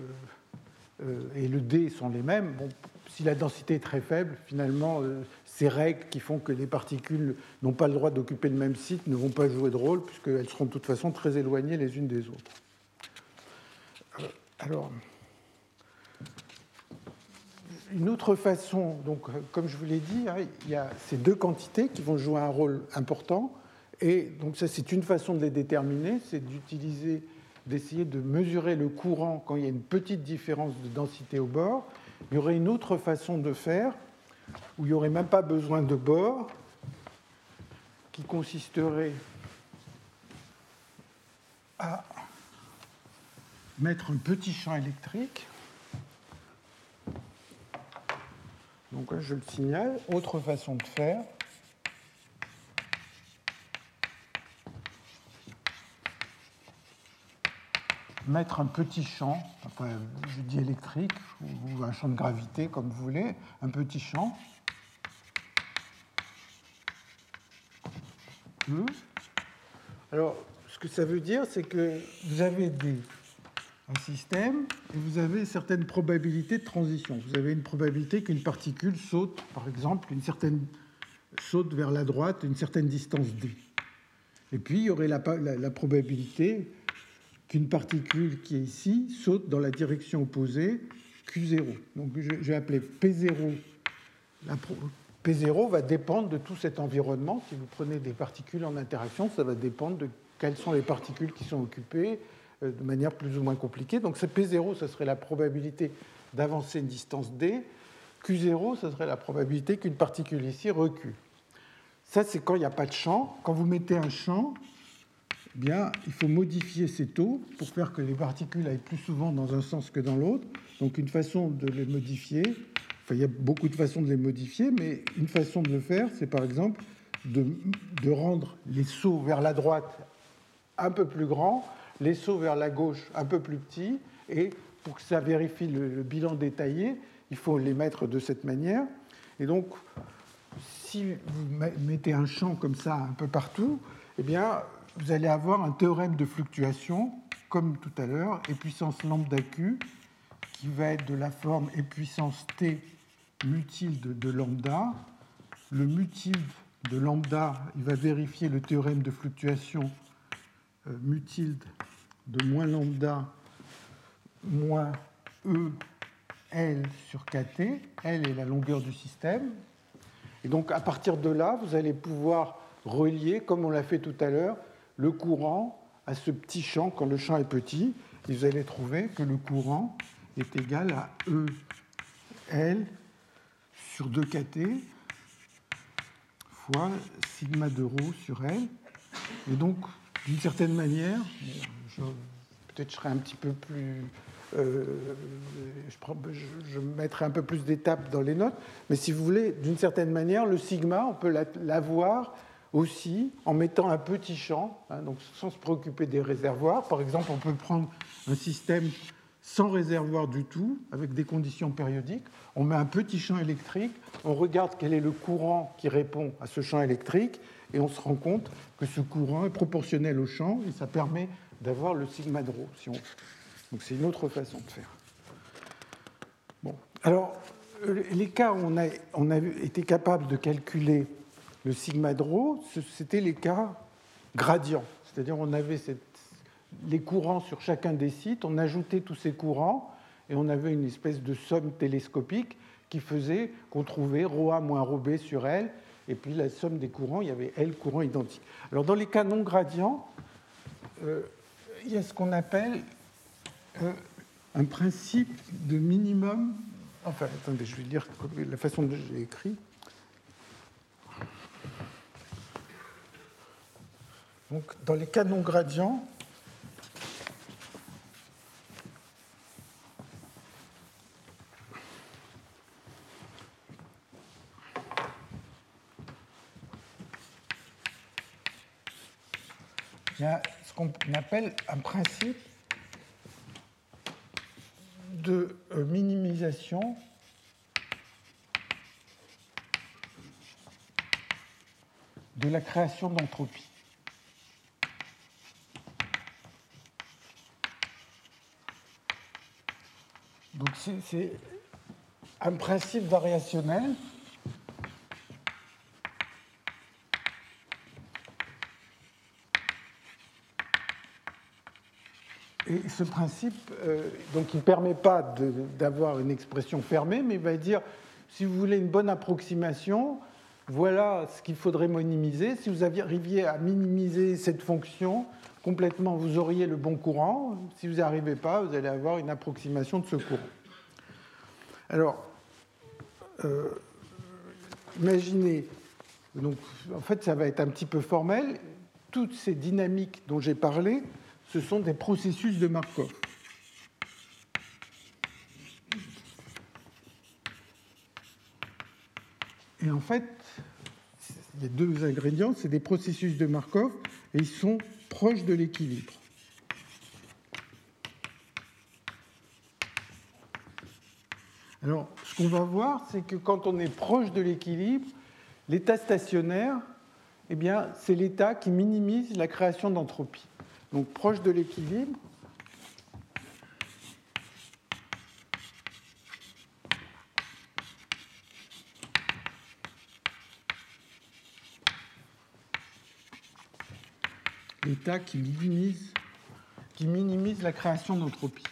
euh, et le D sont les mêmes. Bon, si la densité est très faible, finalement, euh, ces règles qui font que les particules n'ont pas le droit d'occuper le même site ne vont pas jouer de rôle, puisqu'elles seront de toute façon très éloignées les unes des autres. Alors, une autre façon, donc, comme je vous l'ai dit, hein, il y a ces deux quantités qui vont jouer un rôle important. Et donc ça, c'est une façon de les déterminer, c'est d'utiliser d'essayer de mesurer le courant quand il y a une petite différence de densité au bord. Il y aurait une autre façon de faire où il n'y aurait même pas besoin de bord, qui consisterait à mettre un petit champ électrique. Donc là, je le signale. Autre façon de faire. mettre un petit champ, enfin, je dis électrique, ou un champ de gravité, comme vous voulez, un petit champ. Hmm. Alors, ce que ça veut dire, c'est que vous avez des, un système et vous avez certaines probabilités de transition. Vous avez une probabilité qu'une particule saute, par exemple, une certaine saute vers la droite une certaine distance d. Et puis, il y aurait la, probabilité qu'une particule qui est ici saute dans la direction opposée Q0. Donc je, vais appeler P0. P0 va dépendre de tout cet environnement. Si vous prenez des particules en interaction, ça va dépendre de quelles sont les particules qui sont occupées de manière plus ou moins compliquée. Donc ce P0, ce serait la probabilité d'avancer une distance d, Q0, ce serait la probabilité qu'une particule ici recule. Ça, c'est quand il n'y a pas de champ. Quand vous mettez un champ, eh bien, il faut modifier ces taux pour faire que les particules aillent plus souvent dans un sens que dans l'autre. Donc une façon de les modifier, enfin il y a beaucoup de façons de les modifier, mais une façon de le faire, c'est par exemple de, de, rendre les sauts vers la droite un peu plus grands, les sauts vers la gauche un peu plus petits, et pour que ça vérifie le, bilan détaillé, il faut les mettre de cette manière. Et donc, si vous mettez un champ comme ça un peu partout, eh bien, vous allez avoir un théorème de fluctuation, comme tout à l'heure, et puissance lambda Q, qui va être de la forme et puissance T mutilde de lambda. Le mutilde de lambda, il va vérifier le théorème de fluctuation mutilde de moins lambda moins E L sur KT. L est la longueur du système. Et donc, à partir de là, vous allez pouvoir relier, comme on l'a fait tout à l'heure, le courant à ce petit champ quand le champ est petit. Et vous allez trouver que le courant est égal à E L sur 2KT fois sigma de rho sur L. Et donc, d'une certaine manière, peut-être je serai un petit peu plus euh, je, mettrai un peu plus d'étapes dans les notes, mais si vous voulez, d'une certaine manière, le sigma, on peut l'avoir aussi en mettant un petit champ, hein, donc sans se préoccuper des réservoirs. Par exemple, on peut prendre un système sans réservoir du tout, avec des conditions périodiques. On met un petit champ électrique, on regarde quel est le courant qui répond à ce champ électrique, et on se rend compte que ce courant est proportionnel au champ, et ça permet d'avoir le sigma de rho, si on donc c'est une autre façon de faire. Bon. Alors, les cas où on a, été capable de calculer le sigma de rho, c'était les cas gradients. C'est-à-dire on avait les courants sur chacun des sites, on ajoutait tous ces courants et on avait une espèce de somme télescopique qui faisait qu'on trouvait ρA moins ρB sur L, et puis la somme des courants, il y avait L courants identiques. Alors dans les cas non gradients, euh, il y a ce qu'on appelle euh, un principe de minimum. Enfin, attendez, je vais lire la façon dont j'ai écrit. Donc, dans les cas non gradients, il y a qu'on appelle un principe de euh, minimisation de la création d'entropie. Donc c'est un principe variationnel Et ce principe, euh, donc il ne permet pas d'avoir une expression fermée, mais il va dire, si vous voulez une bonne approximation, voilà ce qu'il faudrait minimiser. Si vous arriviez à minimiser cette fonction complètement, vous auriez le bon courant. Si vous n'y arrivez pas, vous allez avoir une approximation de ce courant. Alors, euh, imaginez, donc, en fait, ça va être un petit peu formel. Toutes ces dynamiques dont j'ai parlé, ce sont des processus de Markov. Et en fait, les deux ingrédients, c'est des processus de Markov et ils sont proches de l'équilibre. Alors, ce qu'on va voir, c'est que quand on est proche de l'équilibre, l'état stationnaire, eh bien, c'est l'état qui minimise la création d'entropie donc proche de l'équilibre. L'état qui minimise, qui minimise la création d'entropie.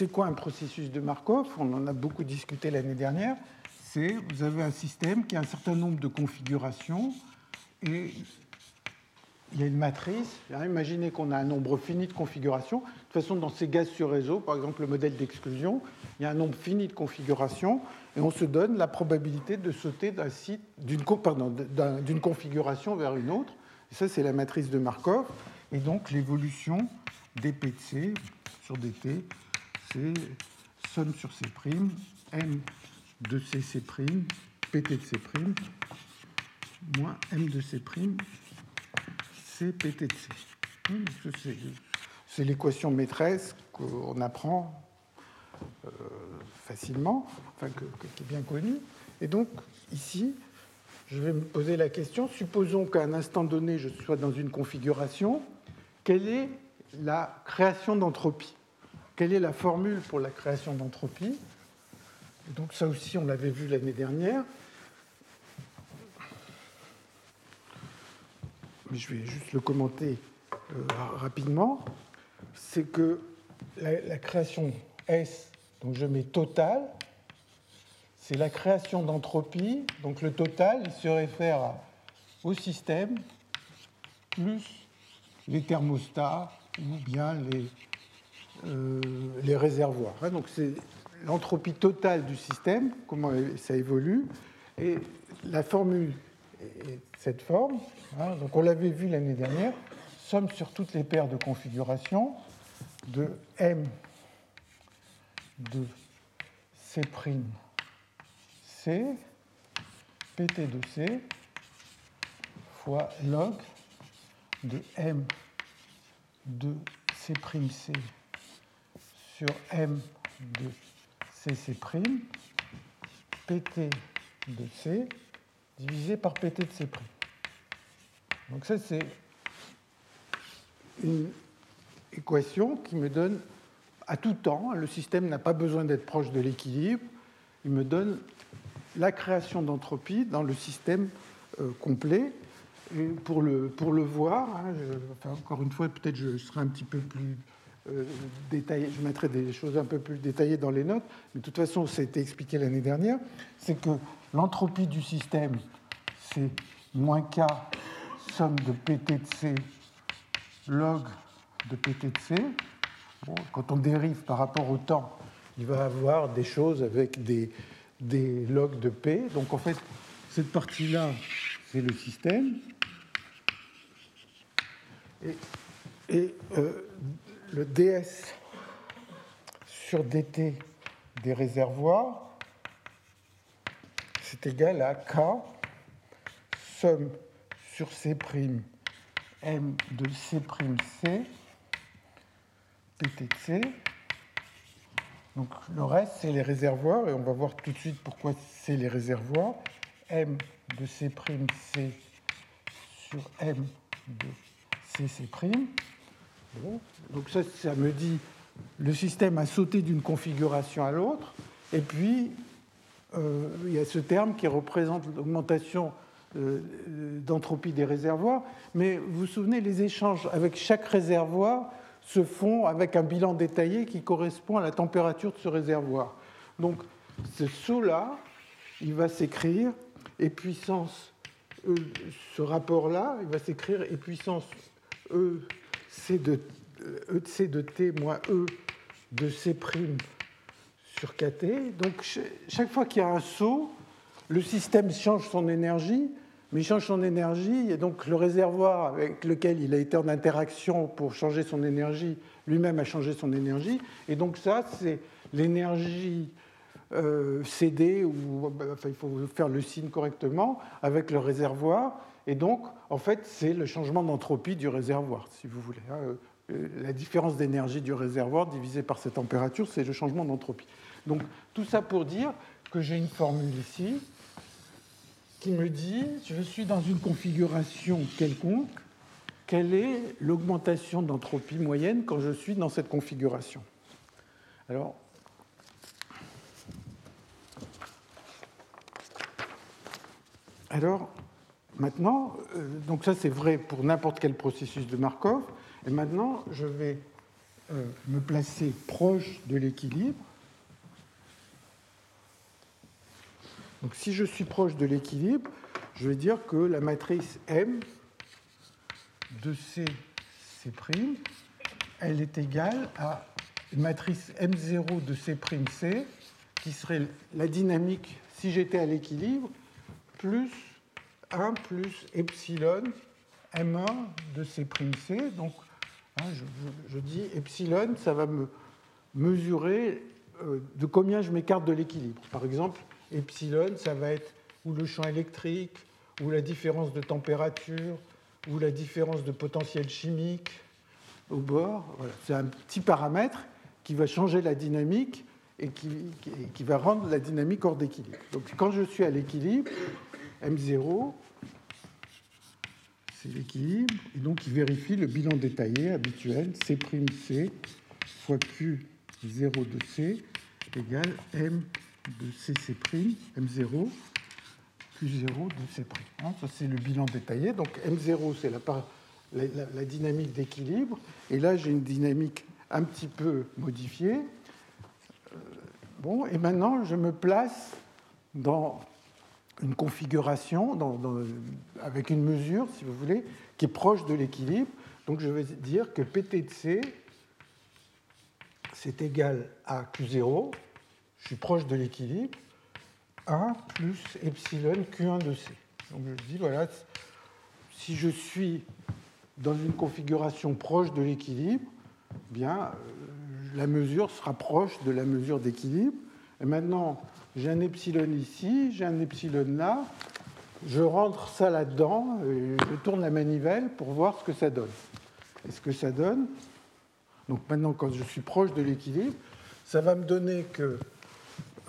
C'est quoi un processus de Markov? On en a beaucoup discuté l'année dernière. C'est vous avez un système qui a un certain nombre de configurations et il y a une matrice. Imaginez qu'on a un nombre fini de configurations. De toute façon, dans ces gaz sur réseau, par exemple le modèle d'exclusion, il y a un nombre fini de configurations et on se donne la probabilité de sauter d'un site, d'une, configuration vers une autre. Et ça, c'est la matrice de Markov. Et donc l'évolution des P de C sur dt, c'est somme sur C', M de C, C', PT de C', moins M de C', C, PT de C. C'est l'équation maîtresse qu'on apprend euh, facilement, enfin, qui est bien connue. Et donc, ici, je vais me poser la question, supposons qu'à un instant donné, je sois dans une configuration, quelle est la création d'entropie? Quelle est la formule pour la création d'entropie Donc ça aussi, on l'avait vu l'année dernière. Mais je vais juste le commenter euh, rapidement. C'est que la, la création S, donc je mets total, c'est la création d'entropie. Donc le total, il se réfère au système plus les thermostats ou bien les, euh, les réservoirs. Hein, donc c'est l'entropie totale du système, comment ça évolue, et la formule cette forme. Hein, donc on l'avait vu l'année dernière, somme sur toutes les paires de configuration de M de C', C, PT de C fois log de M de C', C sur M de CC', PT de C divisé par PT de C'. Donc ça, c'est une équation qui me donne à tout temps, le système n'a pas besoin d'être proche de l'équilibre, il me donne la création d'entropie dans le système euh, complet. Et pour le, pour le voir, hein, encore une fois, peut-être je serai un petit peu plus détaillé, je mettrai des choses un peu plus détaillées dans les notes, mais de toute façon, ça a été expliqué l'année dernière, c'est que l'entropie du système, c'est moins K somme de PT de C log de PT de C. quand on dérive par rapport au temps, il va avoir des choses avec des, des logs de P. Donc en fait, cette partie-là, c'est le système. Et, euh, le ds sur dt des réservoirs, c'est égal à k somme sur c' m de c' c pt de c donc le reste, c'est les réservoirs, et on va voir tout de suite pourquoi c'est les réservoirs. M de C', C sur M de CC'. Bon. Donc ça, ça me dit le système a sauté d'une configuration à l'autre, et puis euh, il y a ce terme qui représente l'augmentation euh, d'entropie des réservoirs, mais vous vous souvenez, les échanges avec chaque réservoir se font avec un bilan détaillé qui correspond à la température de ce réservoir. Donc, ce saut-là, il va s'écrire et puissance e, ce rapport-là, il va s'écrire et puissance E C de, e de C de T moins E de C' sur KT. Donc, chaque fois qu'il y a un saut, le système change son énergie mais il change son énergie, et donc le réservoir avec lequel il a été en interaction pour changer son énergie, lui-même a changé son énergie, et donc ça, c'est l'énergie euh, cédée, ou enfin, il faut faire le signe correctement, avec le réservoir, et donc, en fait, c'est le changement d'entropie du réservoir, si vous voulez. Hein. Euh, la différence d'énergie du réservoir divisée par sa température, c'est le changement d'entropie. Donc, tout ça pour dire que j'ai une formule ici, qui me dit, je suis dans une configuration quelconque, quelle est l'augmentation d'entropie moyenne quand je suis dans cette configuration? Alors, alors maintenant, euh, donc ça c'est vrai pour n'importe quel processus de Markov, et maintenant je vais euh, me placer proche de l'équilibre. Donc si je suis proche de l'équilibre, je vais dire que la matrice M de C, C', elle est égale à une matrice M0 de C', C, qui serait la dynamique, si j'étais à l'équilibre, plus 1 plus epsilon M1 de C', C. Donc, hein, je, dis epsilon, ça va me mesurer euh, de combien je m'écarte de l'équilibre. Par exemple, epsilon, ça va être ou le champ électrique, ou la différence de température, ou la différence de potentiel chimique au bord. C'est un petit paramètre qui va changer la dynamique et qui, qui va rendre la dynamique hors d'équilibre. Donc quand je suis à l'équilibre, M0, c'est l'équilibre, et donc il vérifie le bilan détaillé habituel, C'C fois Q0 de C égale M de CC', M0, Q0 de C'. Hein, ça, c'est le bilan détaillé. Donc M0, c'est la, dynamique d'équilibre. Et là, j'ai une dynamique un petit peu modifiée. Euh, bon, et maintenant, je me place dans une configuration avec une mesure, si vous voulez, qui est proche de l'équilibre. Donc je vais dire que PT de C, c'est égal à Q0, je suis proche de l'équilibre, 1 plus epsilon Q1 de C. Donc je dis, voilà, si je suis dans une configuration proche de l'équilibre, bien, euh, la mesure sera proche de la mesure d'équilibre. Et maintenant, j'ai un epsilon ici, j'ai un epsilon là, je rentre ça là-dedans, je tourne la manivelle pour voir ce que ça donne. Et ce que ça donne, donc maintenant quand je suis proche de l'équilibre, ça va me donner que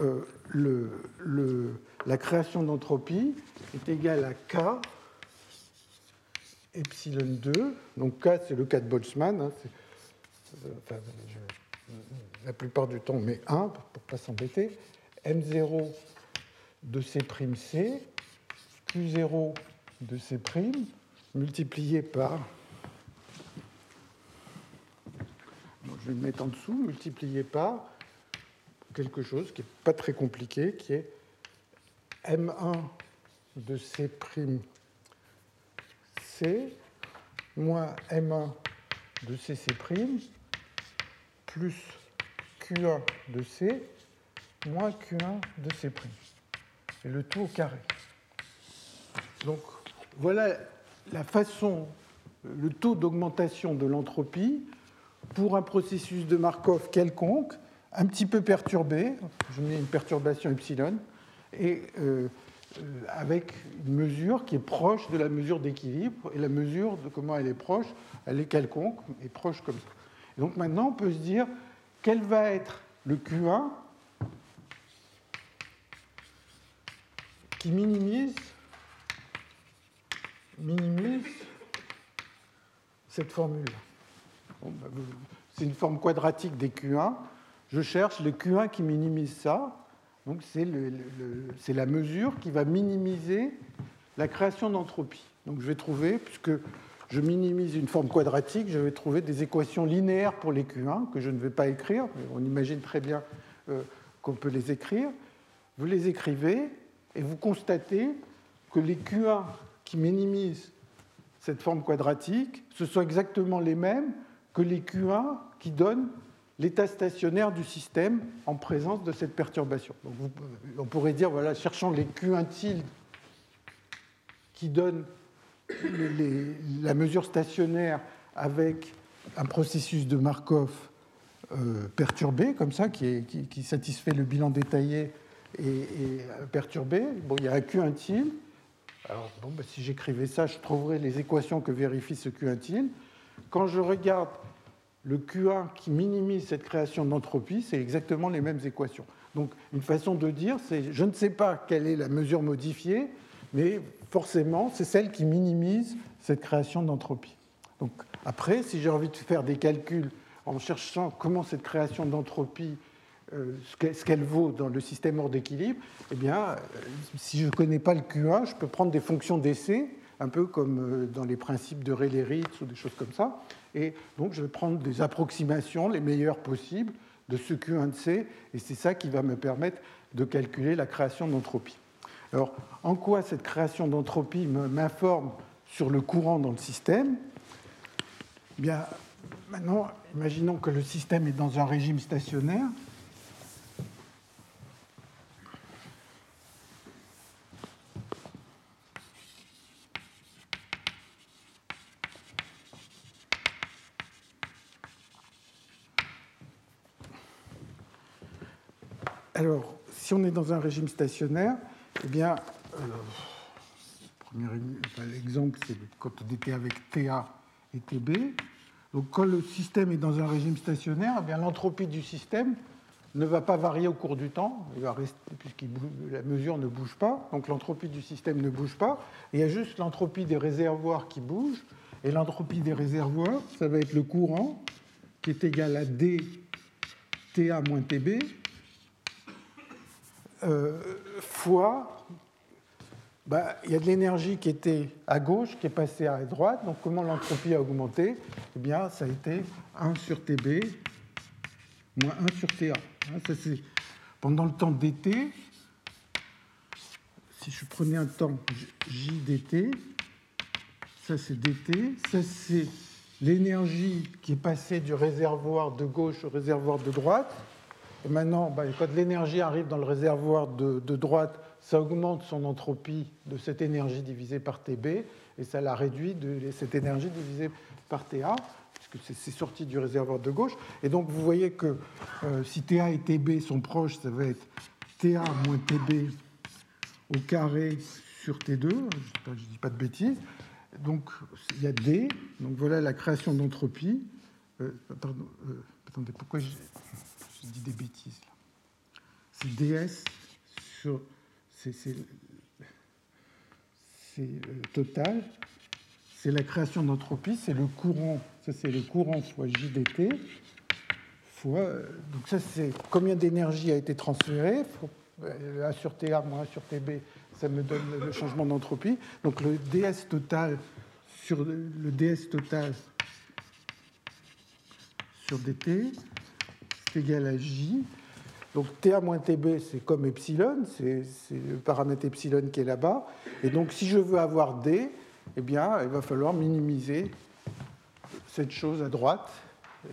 euh, la création d'entropie est égale à K epsilon 2. Donc K, c'est le cas de Boltzmann. Hein, enfin, la plupart du temps, mais 1 pour ne pas s'embêter. M0 de C', C, Q0 de C' multiplié par, je vais le mettre en dessous, multiplié par quelque chose qui n'est pas très compliqué, qui est M1 de C', C moins M1 de CC' plus Q1 de C moins Q1 de C'. Et le tout au carré. Donc voilà la façon, le taux d'augmentation de l'entropie pour un processus de Markov quelconque, un petit peu perturbé, je mets une perturbation epsilon, et euh, avec une mesure qui est proche de la mesure d'équilibre, et la mesure de comment elle est proche, elle est quelconque, et proche comme ça. donc maintenant, on peut se dire quel va être le Q1 qui minimise, minimise cette formule. Bah, c'est une forme quadratique des Q1. Je cherche le Q1 qui minimise ça. Donc c'est la mesure qui va minimiser la création d'entropie. Donc je vais trouver, puisque je minimise une forme quadratique, je vais trouver des équations linéaires pour les Q1 que je ne vais pas écrire. On imagine très bien euh, qu'on peut les écrire. Vous les écrivez et vous constatez que les Q1 qui minimisent cette forme quadratique, ce sont exactement les mêmes que les Q1 qui donnent l'état stationnaire du système en présence de cette perturbation. on pourrait dire, voilà, cherchant les Q1 tilde qui donnent la mesure stationnaire avec un processus de Markov euh, perturbé, comme ça, qui, satisfait le bilan détaillé et, perturbé. Bon, il y a un Q1 tilde. Alors, bon, ben, si j'écrivais ça, je trouverais les équations que vérifie ce Q1 tilde. Quand je regarde le Q1 qui minimise cette création d'entropie, c'est exactement les mêmes équations. Donc, une façon de dire, c'est je ne sais pas quelle est la mesure modifiée, mais forcément, c'est celle qui minimise cette création d'entropie. Donc, après, si j'ai envie de faire des calculs en cherchant comment cette création d'entropie ce qu'elle vaut dans le système hors d'équilibre, eh bien, euh, si je ne connais pas le Q1, je peux prendre des fonctions d'essai un peu comme euh, dans les principes de Rayleigh-Ritz ou des choses comme ça. Et donc, je vais prendre des approximations les meilleures possibles de ce Q1 de C, et c'est ça qui va me permettre de calculer la création d'entropie. Alors, en quoi cette création d'entropie m'informe sur le courant dans le système? Eh Bien, maintenant, imaginons que le système est dans un régime stationnaire. Alors, si on est dans un régime stationnaire, eh bien, euh, l'exemple, c'est quand on était avec TA et TB. Donc, quand le système est dans un régime stationnaire, eh bien, l'entropie du système ne va pas varier au cours du temps, puisque la mesure ne bouge pas, donc l'entropie du système ne bouge pas. il y a juste l'entropie des réservoirs qui bouge, et l'entropie des réservoirs, ça va être le courant qui est égal à d TA moins TB, euh, fois, bah, il y a de l'énergie qui était à gauche, qui est passée à droite. Donc comment l'entropie a augmenté? Eh bien, ça a été 1 sur TB moins 1 sur TA. Hein, ça, pendant le temps dt, si je prenais un temps j dt, ça c'est dt, ça c'est l'énergie qui est passée du réservoir de gauche au réservoir de droite. Maintenant, bah, quand l'énergie arrive dans le réservoir de, droite, ça augmente son entropie de cette énergie divisée par TB, et ça la réduit de cette énergie divisée par TA, puisque c'est sorti du réservoir de gauche. Et donc vous voyez que euh, si TA et TB sont proches, ça va être TA moins TB au carré sur T2, je ne dis pas de bêtises. Donc il y a D, donc voilà la création d'entropie. Euh, pardon, euh, attendez, pourquoi j'ai dis des bêtises. C'est ds sur. C'est euh, total. C'est la création d'entropie, c'est le courant. Ça, c'est le courant fois JDT. Fois, euh, donc, ça, c'est combien d'énergie a été transférée. 1 euh, sur TA moins 1 sur TB, ça me donne le changement d'entropie. Donc, le ds total sur le ds total sur dt, égal à J. Donc TA moins TB, c'est comme epsilon, c'est le paramètre epsilon qui est là-bas. Et donc si je veux avoir D, eh bien, il va falloir minimiser cette chose à droite.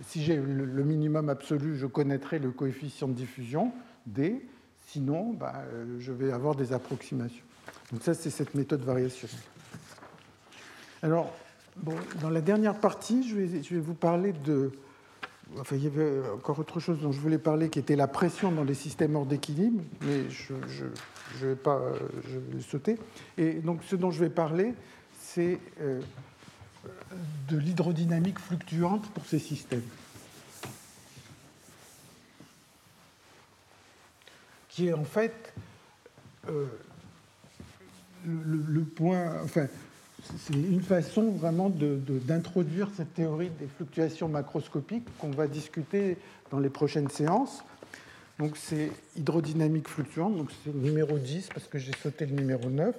Si j'ai le minimum absolu, je connaîtrai le coefficient de diffusion, D. Sinon, bah, je vais avoir des approximations. Donc ça, c'est cette méthode variationnelle. Alors, dans la dernière partie, je vais vous parler de Enfin, il y avait encore autre chose dont je voulais parler qui était la pression dans les systèmes hors d'équilibre, mais je, vais pas je sauter. Et donc, ce dont je vais parler, c'est euh, de l'hydrodynamique fluctuante pour ces systèmes. Qui est en fait euh, le, le, point. Enfin, c'est une façon vraiment d'introduire cette théorie des fluctuations macroscopiques qu'on va discuter dans les prochaines séances. Donc c'est hydrodynamique fluctuante, donc c'est numéro 10 parce que j'ai sauté le numéro 9.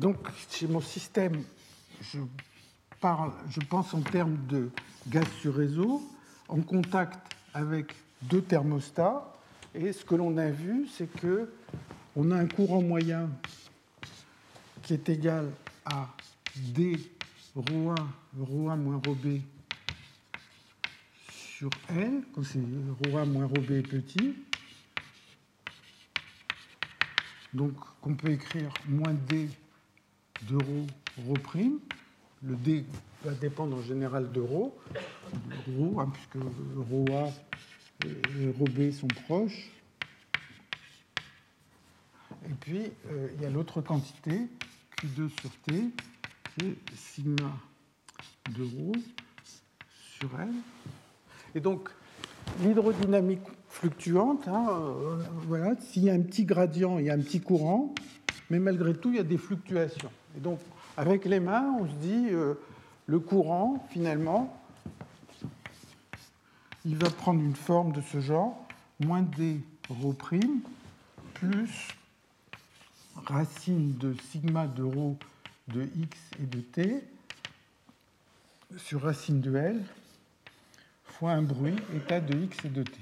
donc, chez mon système, je, parle, je pense en termes de gaz sur réseau, en contact avec deux thermostats. Et ce que l'on a vu, c'est que on a un courant moyen qui est égal à d ρ1, ρ1 moins ρb sur L, quand c'est ρ1 moins ρb est petit. Donc, qu'on peut écrire moins d de rho, prime. Le D va dépendre en général de rho, hein, puisque rho A et rho B sont proches. Et puis, euh, il y a l'autre quantité, Q2 sur T, qui est sigma de sur L. Et donc, l'hydrodynamique fluctuante, hein, euh, voilà, s'il y a un petit gradient, il y a un petit courant, mais malgré tout, il y a des fluctuations. Et donc, avec les mains, on se dit, euh, le courant, finalement, il va prendre une forme de ce genre, moins d rho prime, plus racine de sigma de rho de x et de t sur racine de L fois un bruit état de x et de t.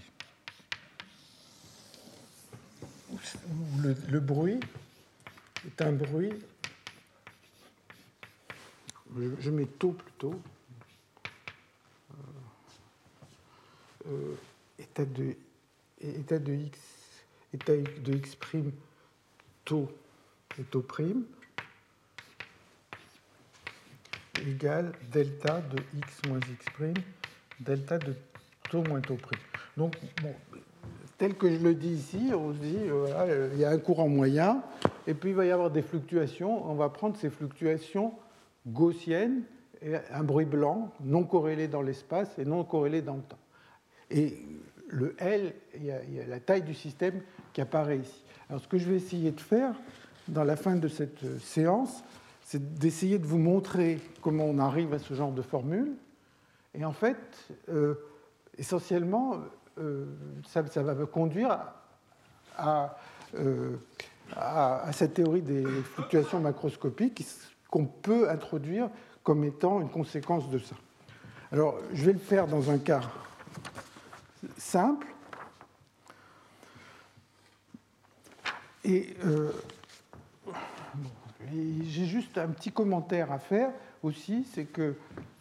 Le, bruit est un bruit, je, mets taux plutôt, euh, euh, état, de, x, état de x prime, taux et taux prime, égale delta de x moins x prime, delta de taux moins taux prime. Donc, tel que je le dis ici, on se dit, voilà, il y a un courant moyen, et puis il va y avoir des fluctuations. On va prendre ces fluctuations gaussiennes, et un bruit blanc, non corrélé dans l'espace et non corrélé dans le temps. Et le L, il y, a, la taille du système qui apparaît ici. Alors ce que je vais essayer de faire dans la fin de cette séance, c'est d'essayer de vous montrer comment on arrive à ce genre de formule. Et en fait, euh, essentiellement, euh, ça, va me conduire euh, à, à, cette théorie des fluctuations macroscopiques qu'on peut introduire comme étant une conséquence de ça. Alors, je vais le faire dans un cas simple. Et j'ai juste un petit commentaire à faire aussi, c'est que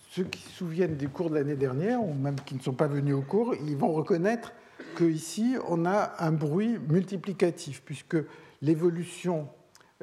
ceux qui se souviennent des cours de l'année dernière, ou même qui ne sont pas venus au cours, ils vont reconnaître qu'ici, on a un bruit multiplicatif, puisque l'évolution,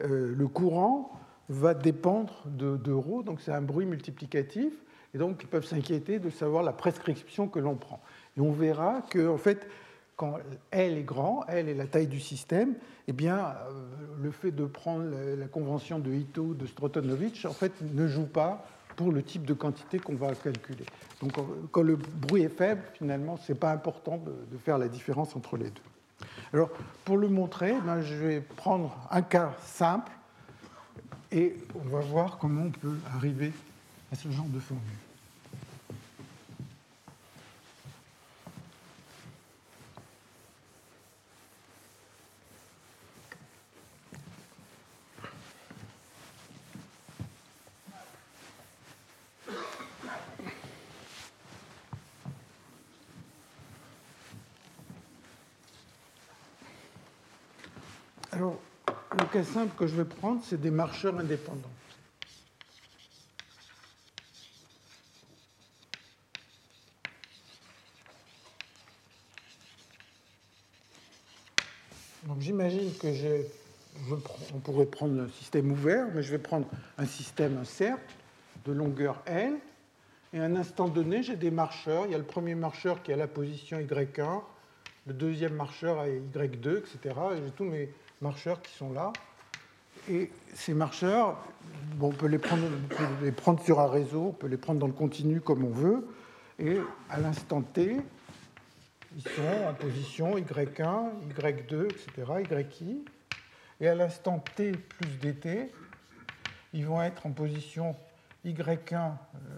euh, le courant, va dépendre de, de donc c'est un bruit multiplicatif, et donc ils peuvent s'inquiéter de savoir la prescription que l'on prend. Et on verra que, en fait, quand L est grand, L est la taille du système, eh bien, euh, le fait de prendre la convention de Ito, de Strotonovich, en fait, ne joue pas pour le type de quantité qu'on va calculer. Donc, quand le bruit est faible, finalement, ce n'est pas important de, faire la différence entre les deux. Alors, pour le montrer, ben, je vais prendre un cas simple et on va voir comment on peut arriver à ce genre de formule. Simple que je vais prendre, c'est des marcheurs indépendants. Donc j'imagine que je, on pourrait prendre un système ouvert, mais je vais prendre un système, un cercle de longueur L, et à un instant donné, j'ai des marcheurs. Il y a le premier marcheur qui est à la position Y1, le deuxième marcheur à Y2, etc. Et j'ai tous mes marcheurs qui sont là. Et ces marcheurs, on, peut les prendre, les prendre sur un réseau, on peut les prendre dans le continu comme on veut. Et à l'instant t, ils sont en position Y1, Y2, etc., YI. Et à l'instant t plus dt, ils vont être en position Y1, euh,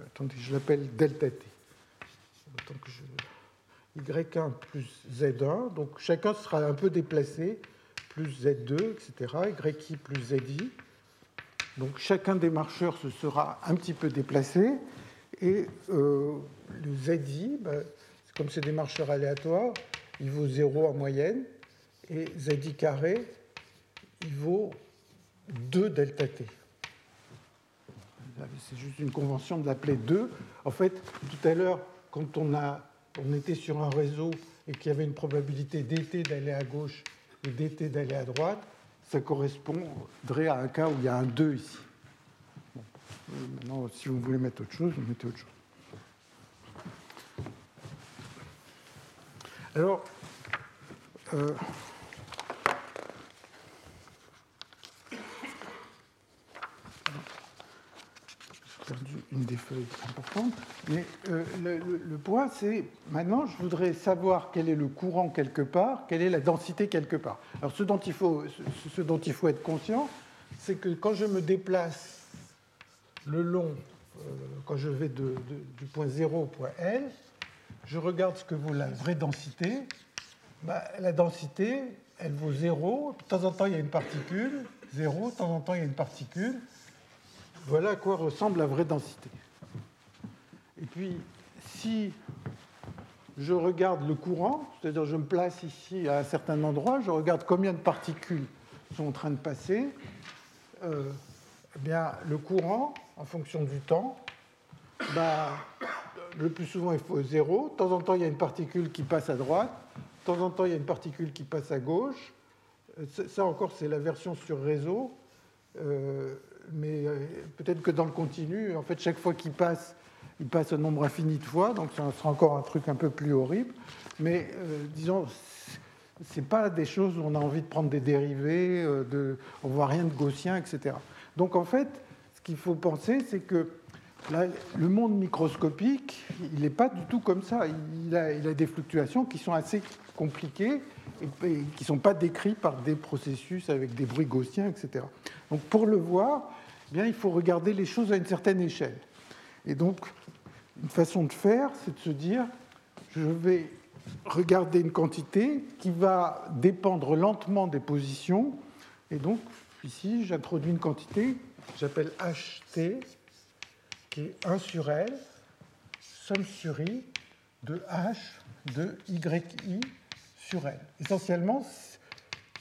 attendez, je l'appelle delta t. Y1 plus Z1, donc chacun sera un peu déplacé plus Z2, etc., YI plus ZI. Donc chacun des marcheurs se sera un petit peu déplacé. Et euh, le ZI, ben, comme c'est des marcheurs aléatoires, il vaut 0 en moyenne. Et ZI carré, il vaut 2 delta T. C'est juste une convention de l'appeler 2. En fait, tout à l'heure, quand on, on était sur un réseau et qu'il y avait une probabilité dt d'aller à gauche et dt d'aller à droite, ça correspondrait à un cas où il y a un 2 ici. Maintenant, si vous voulez mettre autre chose, vous mettez autre chose. Alors, euh, une des feuilles importantes. Mais euh, le, point, c'est maintenant, je voudrais savoir quel est le courant quelque part, quelle est la densité quelque part. Alors, ce dont il faut, ce dont il faut être conscient, c'est que quand je me déplace le long, euh, quand je vais du point 0 au point L, je regarde ce que vaut la vraie densité. Bah, la densité, elle vaut 0. De temps en temps, il y a une particule. 0. De temps en temps, il y a une particule. Voilà à quoi ressemble la vraie densité. Et puis, si je regarde le courant, c'est-à-dire je me place ici à un certain endroit, je regarde combien de particules sont en train de passer, euh, eh bien, le courant, en fonction du temps, bah, le plus souvent il faut zéro. De temps en temps, il y a une particule qui passe à droite. De temps en temps, il y a une particule qui passe à gauche. Euh, ça encore, c'est la version sur réseau. Euh, mais peut-être que dans le continu, en fait, chaque fois qu'il passe, il passe un nombre infini de fois, donc ça sera encore un truc un peu plus horrible. Mais euh, disons, ce n'est pas des choses où on a envie de prendre des dérivés, euh, de, on ne voit rien de gaussien, etc. Donc en fait, ce qu'il faut penser, c'est que le monde microscopique, il n'est pas du tout comme ça. Il a, des fluctuations qui sont assez compliquées et, qui ne sont pas décrites par des processus avec des bruits gaussiens, etc. Donc pour le voir, eh bien, il faut regarder les choses à une certaine échelle. Et donc, une façon de faire, c'est de se dire, je vais regarder une quantité qui va dépendre lentement des positions. Et donc, ici, j'introduis une quantité j'appelle HT, qui est 1 sur L, somme sur I de H de YI sur L. Essentiellement,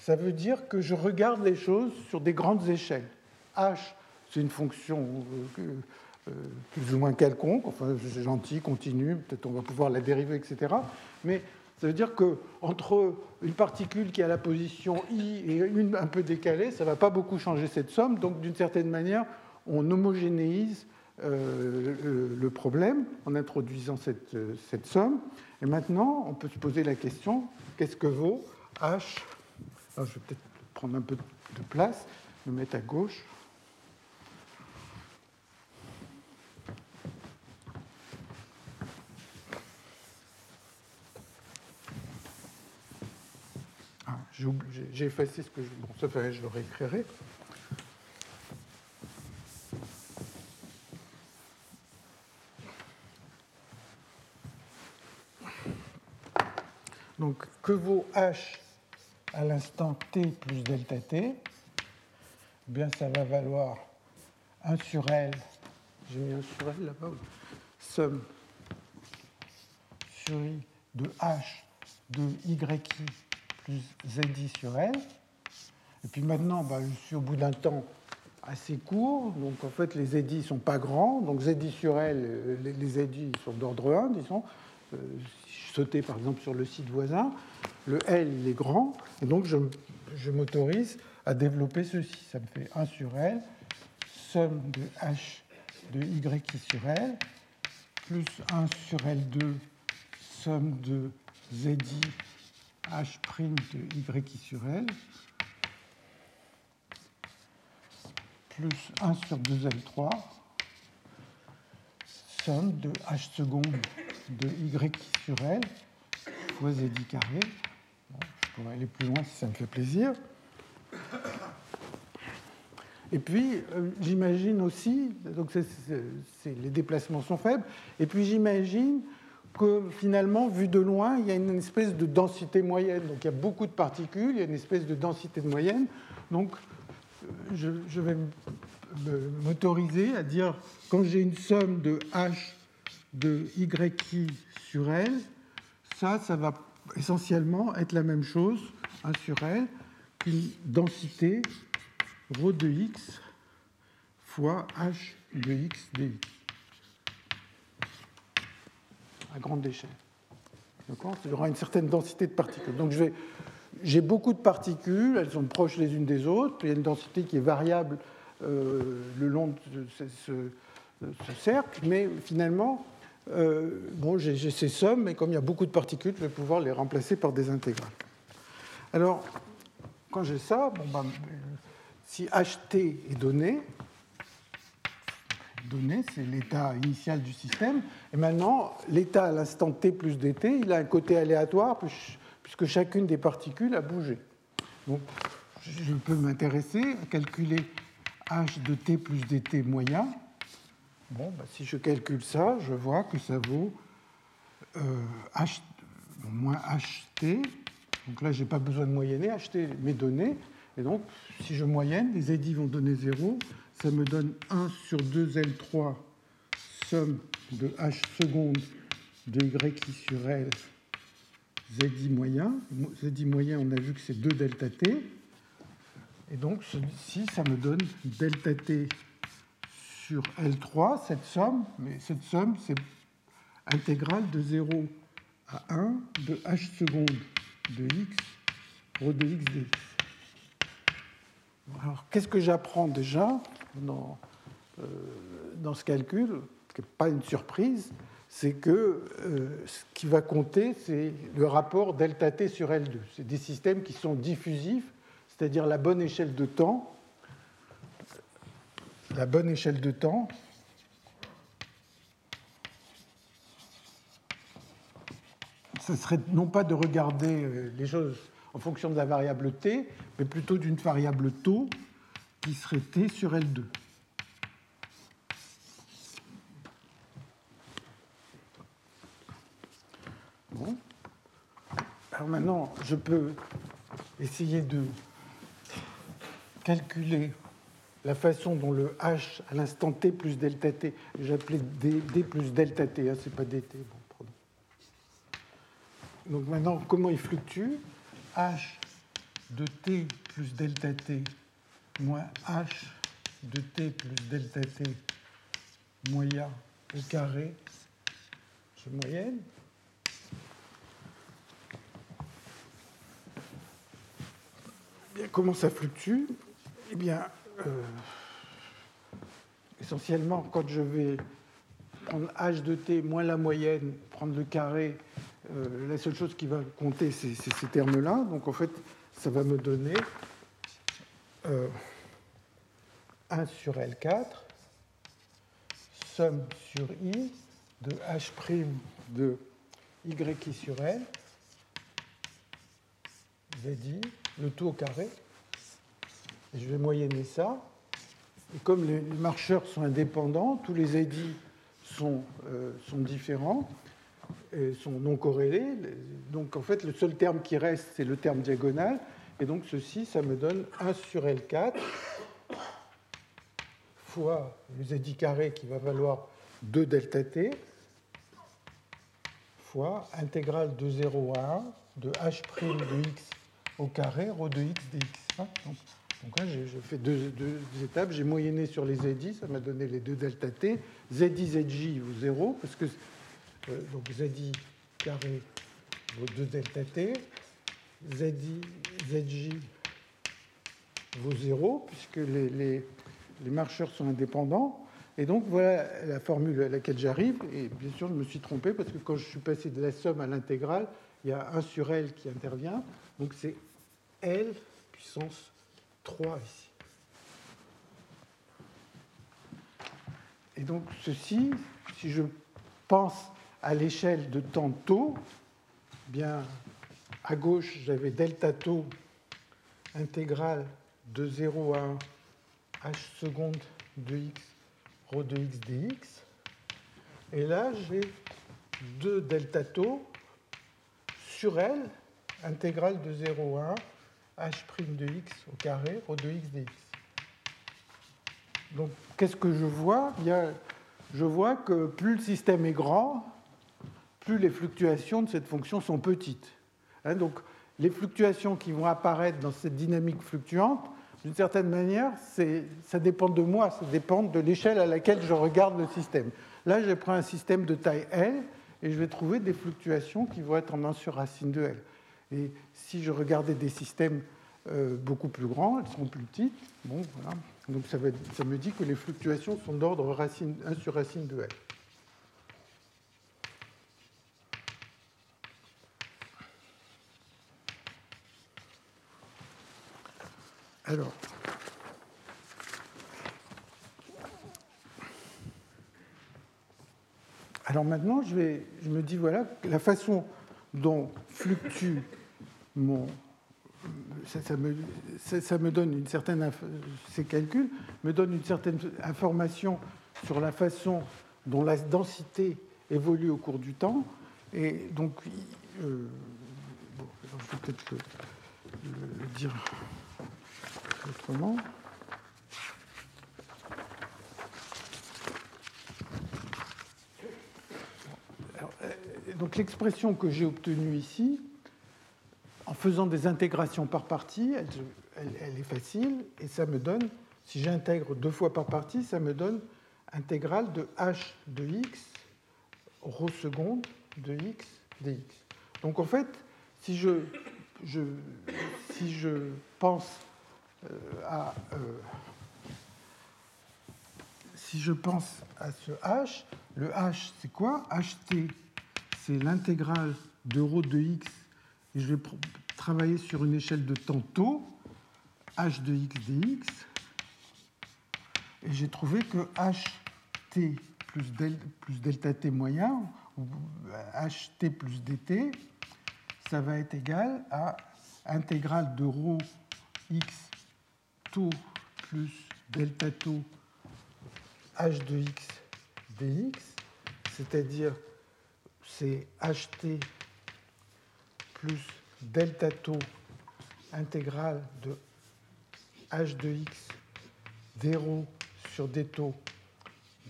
ça veut dire que je regarde les choses sur des grandes échelles. H, c'est une fonction euh, euh, plus ou moins quelconque, enfin c'est gentil, continue, peut-être on va pouvoir la dériver, etc. Mais ça veut dire qu'entre une particule qui a la position i et une un peu décalée, ça ne va pas beaucoup changer cette somme. Donc d'une certaine manière, on homogénéise euh, le problème en introduisant cette, cette, somme. Et maintenant, on peut se poser la question, qu'est-ce que vaut h Je vais peut-être prendre un peu de place, me mettre à gauche. J'ai effacé ce que je. Bon, ça fait, je le réécrirai. Donc, que vaut h à l'instant t plus delta t eh Bien, ça va valoir 1 sur L. J'ai mis 1 sur L là-bas. Somme sur I de h de yi plus ZI sur L. Et puis maintenant, bah, je suis au bout d'un temps assez court, donc en fait les ZI ne sont pas grands, donc ZI sur L, euh, les, ZI sont d'ordre 1, disons. Euh, sautais par exemple sur le site voisin, le L est grand, et donc je, m'autorise à développer ceci. Ça me fait 1 sur L, somme de H de YI sur L, plus 1 sur L2, somme de ZI H' de Y sur L, plus 1 sur 2L3, somme de H seconde de Y sur L, fois Z carré. je pourrais aller plus loin si ça me fait plaisir. Et puis, euh, j'imagine aussi, donc les déplacements sont faibles, et puis j'imagine que finalement, vu de loin, il y a une espèce de densité moyenne. Donc il y a beaucoup de particules, il y a une espèce de densité de moyenne. Donc je, vais m'autoriser à dire, quand j'ai une somme de H de YI sur L, ça, ça va essentiellement être la même chose, 1 sur L, qu'une densité ρ de x fois H de x dx à grande échelle. Il y aura une certaine densité de particules. Donc j'ai beaucoup de particules, elles sont proches les unes des autres, il y a une densité qui est variable euh, le long de ce, cercle, mais finalement, euh, bon, j'ai ces sommes, mais comme il y a beaucoup de particules, je vais pouvoir les remplacer par des intégrales. Alors, quand j'ai ça, bon, ben, si HT est donné, donné, c'est l'état initial du système. Et maintenant, l'état à l'instant t plus dt, il a un côté aléatoire puisque chacune des particules a bougé. Donc, je peux m'intéresser à calculer h de t plus dt moyen. Bon, bah, si je calcule ça, je vois que ça vaut euh, moins ht. Donc là, je n'ai pas besoin de moyenner, ht mes données. Et donc, si je moyenne, les édits vont donner 0. Ça me donne 1 sur 2L3, somme de h seconde de y sur L, zi moyen. zi moyen, on a vu que c'est 2 delta t. Et donc, ceci, ça me donne delta t sur L3, cette somme, mais cette somme, c'est intégrale de 0 à 1 de h seconde de x rho de x dx. Alors, qu'est-ce que j'apprends déjà dans, euh, dans, ce calcul, ce qui n'est pas une surprise, c'est que euh, ce qui va compter, c'est le rapport delta t sur L2. C'est des systèmes qui sont diffusifs, c'est-à-dire la bonne échelle de temps. La bonne échelle de temps, ce serait non pas de regarder euh, les choses en fonction de la variable t, mais plutôt d'une variable taux qui serait t sur L2. Bon. Alors maintenant, je peux essayer de calculer la façon dont le h à l'instant t plus delta t, j'appelais d, d, plus delta t, hein, c'est pas dt. Bon, Donc maintenant, comment il fluctue? H de t plus delta t moins h de t plus delta t moyen au carré, je moyenne. Bien, comment ça fluctue? Eh bien, essentiellement, quand je vais prendre h de t moins la moyenne, prendre le carré, euh, la seule chose qui va compter, c'est ces termes-là. Donc en fait, ça va me donner 1 euh, sur L4, somme sur I de H' de YI sur L, ZI, le tout au carré. Et je vais moyenner ça. Et comme les marcheurs sont indépendants, tous les édits sont, euh, sont différents, sont non corrélés. Donc en fait, le seul terme qui reste, c'est le terme diagonal. Et donc ceci, ça me donne 1 sur L4 fois le z carré qui va valoir 2 delta t fois intégrale de 0 à 1 de h' de x au carré rho de x dx. Hein, donc, là, j'ai fait deux, étapes. J'ai moyenné sur les ZI, ça m'a donné les deux delta t. ZI, ZJ vaut 0, parce que euh, donc ZI carré vaut 2 delta t, ZI, ZJ vaut 0, puisque les, les, marcheurs sont indépendants. Et donc voilà la formule à laquelle j'arrive. Et bien sûr, je me suis trompé, parce que quand je suis passé de la somme à l'intégrale, il y a 1 sur L qui intervient. Donc c'est L puissance 3 ici. Et donc ceci, si je pense à l'échelle de temps taux, bien à gauche j'avais delta taux intégrale de 0 à 1 h seconde de x rho de x dx. Et là j'ai 2 delta taux sur L intégrale de 0 à 1 h' de x au carré rho de x dx. Donc qu'est-ce que je vois? Bien, Je vois que plus le système est grand, plus les fluctuations de cette fonction sont petites. Hein, donc, les fluctuations qui vont apparaître dans cette dynamique fluctuante, d'une certaine manière, ça dépend de moi, ça dépend de l'échelle à laquelle je regarde le système. Là, je prends un système de taille L et je vais trouver des fluctuations qui vont être en 1 sur racine de L. Et si je regardais des systèmes euh, beaucoup plus grands, elles seront plus petites. Bon, voilà. Donc ça, me dit que les fluctuations sont d'ordre 1 sur racine de L. Alors, alors maintenant, je, vais, je me dis, voilà, la façon dont fluctue mon, ça, me, ça, me, donne une certaine, ces calculs me donnent une certaine information sur la façon dont la densité évolue au cours du temps. Et donc, euh, bon, je vais peut-être le, le, dire autrement. Euh, donc l'expression que j'ai obtenue ici, en faisant des intégrations par partie, elle, est facile et ça me donne, si j'intègre deux fois par partie, ça me donne intégrale de h de x rho seconde de x dx. Donc en fait, si je, pense euh, à euh, si je pense à ce h, le h c'est quoi? Ht c'est l'intégrale de rho de x et je vais travailler sur une échelle de temps taux, h de x dx, et j'ai trouvé que ht plus, plus delta t moyen, ou ht plus dt, ça va être égal à intégrale de rho x taux plus delta taux h de x dx, c'est-à-dire c'est ht plus delta taux intégrale de h de x d sur d taux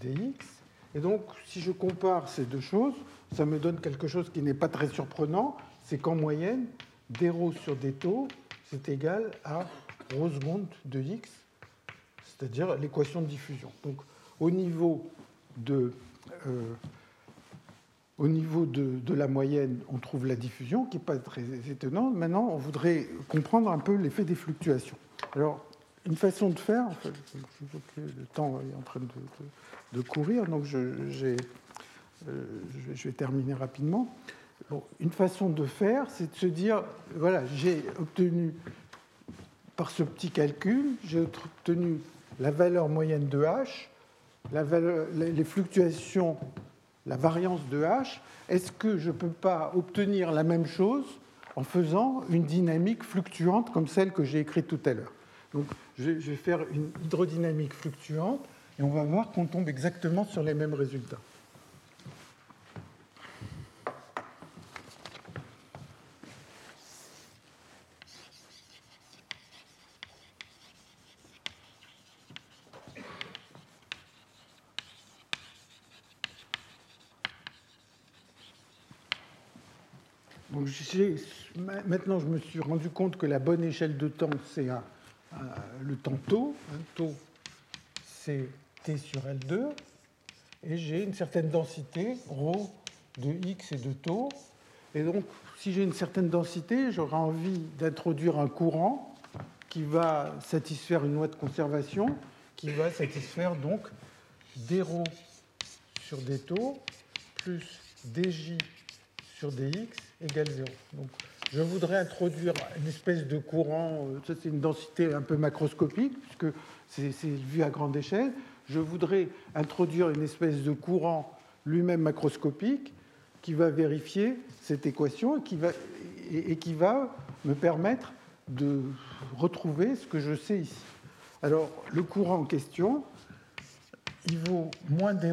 dx. Et donc, si je compare ces deux choses, ça me donne quelque chose qui n'est pas très surprenant, c'est qu'en moyenne, d sur d taux, c'est égal à rho de x, c'est-à-dire l'équation de diffusion. Donc, au niveau de euh, au niveau de, la moyenne, on trouve la diffusion, qui n'est pas très étonnante. Maintenant, on voudrait comprendre un peu l'effet des fluctuations. Alors, une façon de faire, que le temps est en train de, courir, donc euh, je, vais terminer rapidement. une façon de faire, c'est de se dire, voilà, j'ai obtenu, par ce petit calcul, j'ai obtenu la valeur moyenne de H, les fluctuations la variance de H, est-ce que je ne peux pas obtenir la même chose en faisant une dynamique fluctuante comme celle que j'ai écrite tout à l'heure? Donc, je vais faire une hydrodynamique fluctuante et on va voir qu'on tombe exactement sur les mêmes résultats. Maintenant, je me suis rendu compte que la bonne échelle de temps, c'est le temps taux. Un taux, c'est T sur L2. Et j'ai une certaine densité, ρ de x et de taux. Et donc, si j'ai une certaine densité, j'aurai envie d'introduire un courant qui va satisfaire une loi de conservation, qui va satisfaire donc dρ sur d taux plus dj sur dx égale 0. Donc, je voudrais introduire une espèce de courant, euh, ça c'est une densité un peu macroscopique, puisque c'est vu à grande échelle. Je voudrais introduire une espèce de courant lui-même macroscopique qui va vérifier cette équation et qui va, et, qui va me permettre de retrouver ce que je sais ici. Alors, le courant en question, il vaut moins d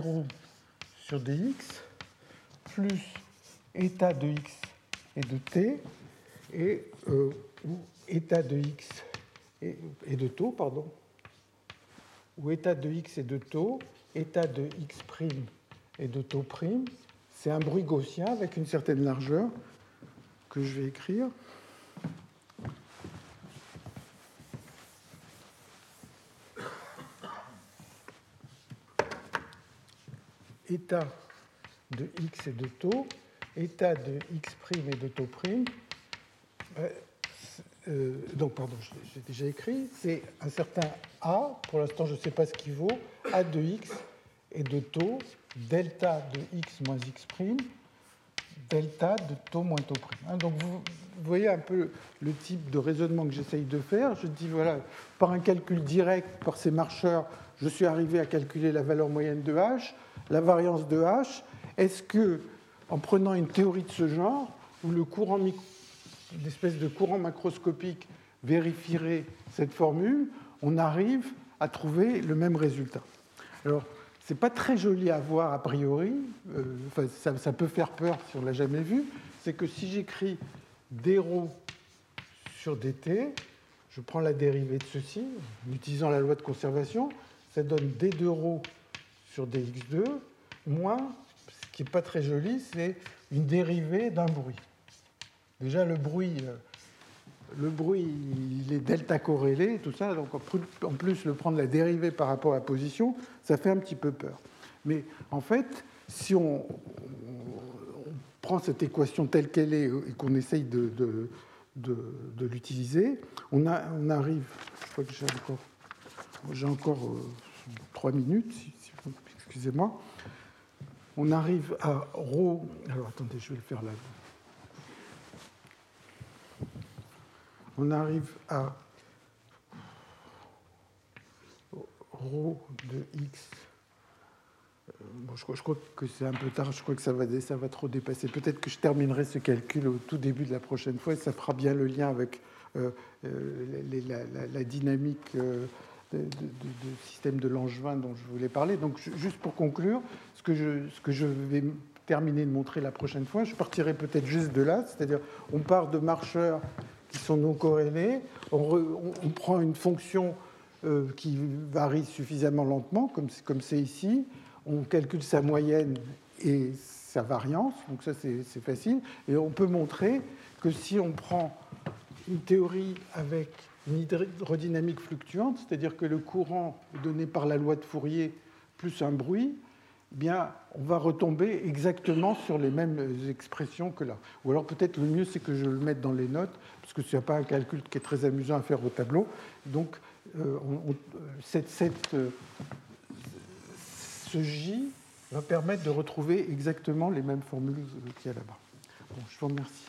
sur dx plus état de x et de t, et euh, état de x et, de taux, pardon, ou état de x et de taux, état de x' et de taux prime, c'est un bruit gaussien avec une certaine largeur que je vais écrire. État de x et de taux état de x' et de taux euh, euh, donc pardon, j'ai déjà écrit, c'est un certain A, pour l'instant je ne sais pas ce qu'il vaut, A de x et de taux, delta de x moins x', delta de taux moins taux prime. Hein, donc vous, voyez un peu le type de raisonnement que j'essaye de faire. Je dis, voilà, par un calcul direct, par ces marcheurs, je suis arrivé à calculer la valeur moyenne de h, la variance de h. Est-ce que en prenant une théorie de ce genre, où le courant, une de courant macroscopique vérifierait cette formule, on arrive à trouver le même résultat. Alors, ce n'est pas très joli à voir a priori, euh, ça, peut faire peur si on ne l'a jamais vu, c'est que si j'écris d rho sur dt, je prends la dérivée de ceci, en utilisant la loi de conservation, ça donne d2 rho sur dx2, moins, qui n'est pas très joli, c'est une dérivée d'un bruit. Déjà, le bruit, euh, le bruit, il est delta corrélé, tout ça, donc en plus, le prendre la dérivée par rapport à la position, ça fait un petit peu peur. Mais en fait, si on, prend cette équation telle qu'elle est et qu'on essaye de, l'utiliser, on, arrive, je crois que j'ai encore, j'ai encore euh, minutes, excusez-moi, on arrive à ρ, alors attendez, je vais le faire là. on arrive à ρ de x. Euh, bon, je, crois, que c'est un peu tard, je crois que ça va, trop dépasser. Peut-être que je terminerai ce calcul au tout début de la prochaine fois et ça fera bien le lien avec euh, euh, la, dynamique de, système de Langevin dont je voulais parler. Donc, juste pour conclure, ce que je, vais terminer de montrer la prochaine fois, je partirai peut-être juste de là, c'est-à-dire on part de marcheurs qui sont non corrélés. On, prend une fonction euh, qui varie suffisamment lentement, comme c'est ici. On calcule sa moyenne et sa variance, donc ça c'est facile. Et on peut montrer que si on prend une théorie avec une hydrodynamique fluctuante, c'est-à-dire que le courant donné par la loi de Fourier plus un bruit, on va retomber exactement sur les mêmes expressions que là. Ou alors peut-être le mieux, c'est que je le mette dans les notes, parce que ce n'est pas un calcul qui est très amusant à faire au tableau. Donc, euh, euh, ce J va permettre de retrouver exactement les mêmes formules qu'il y a là-bas. Je vous remercie.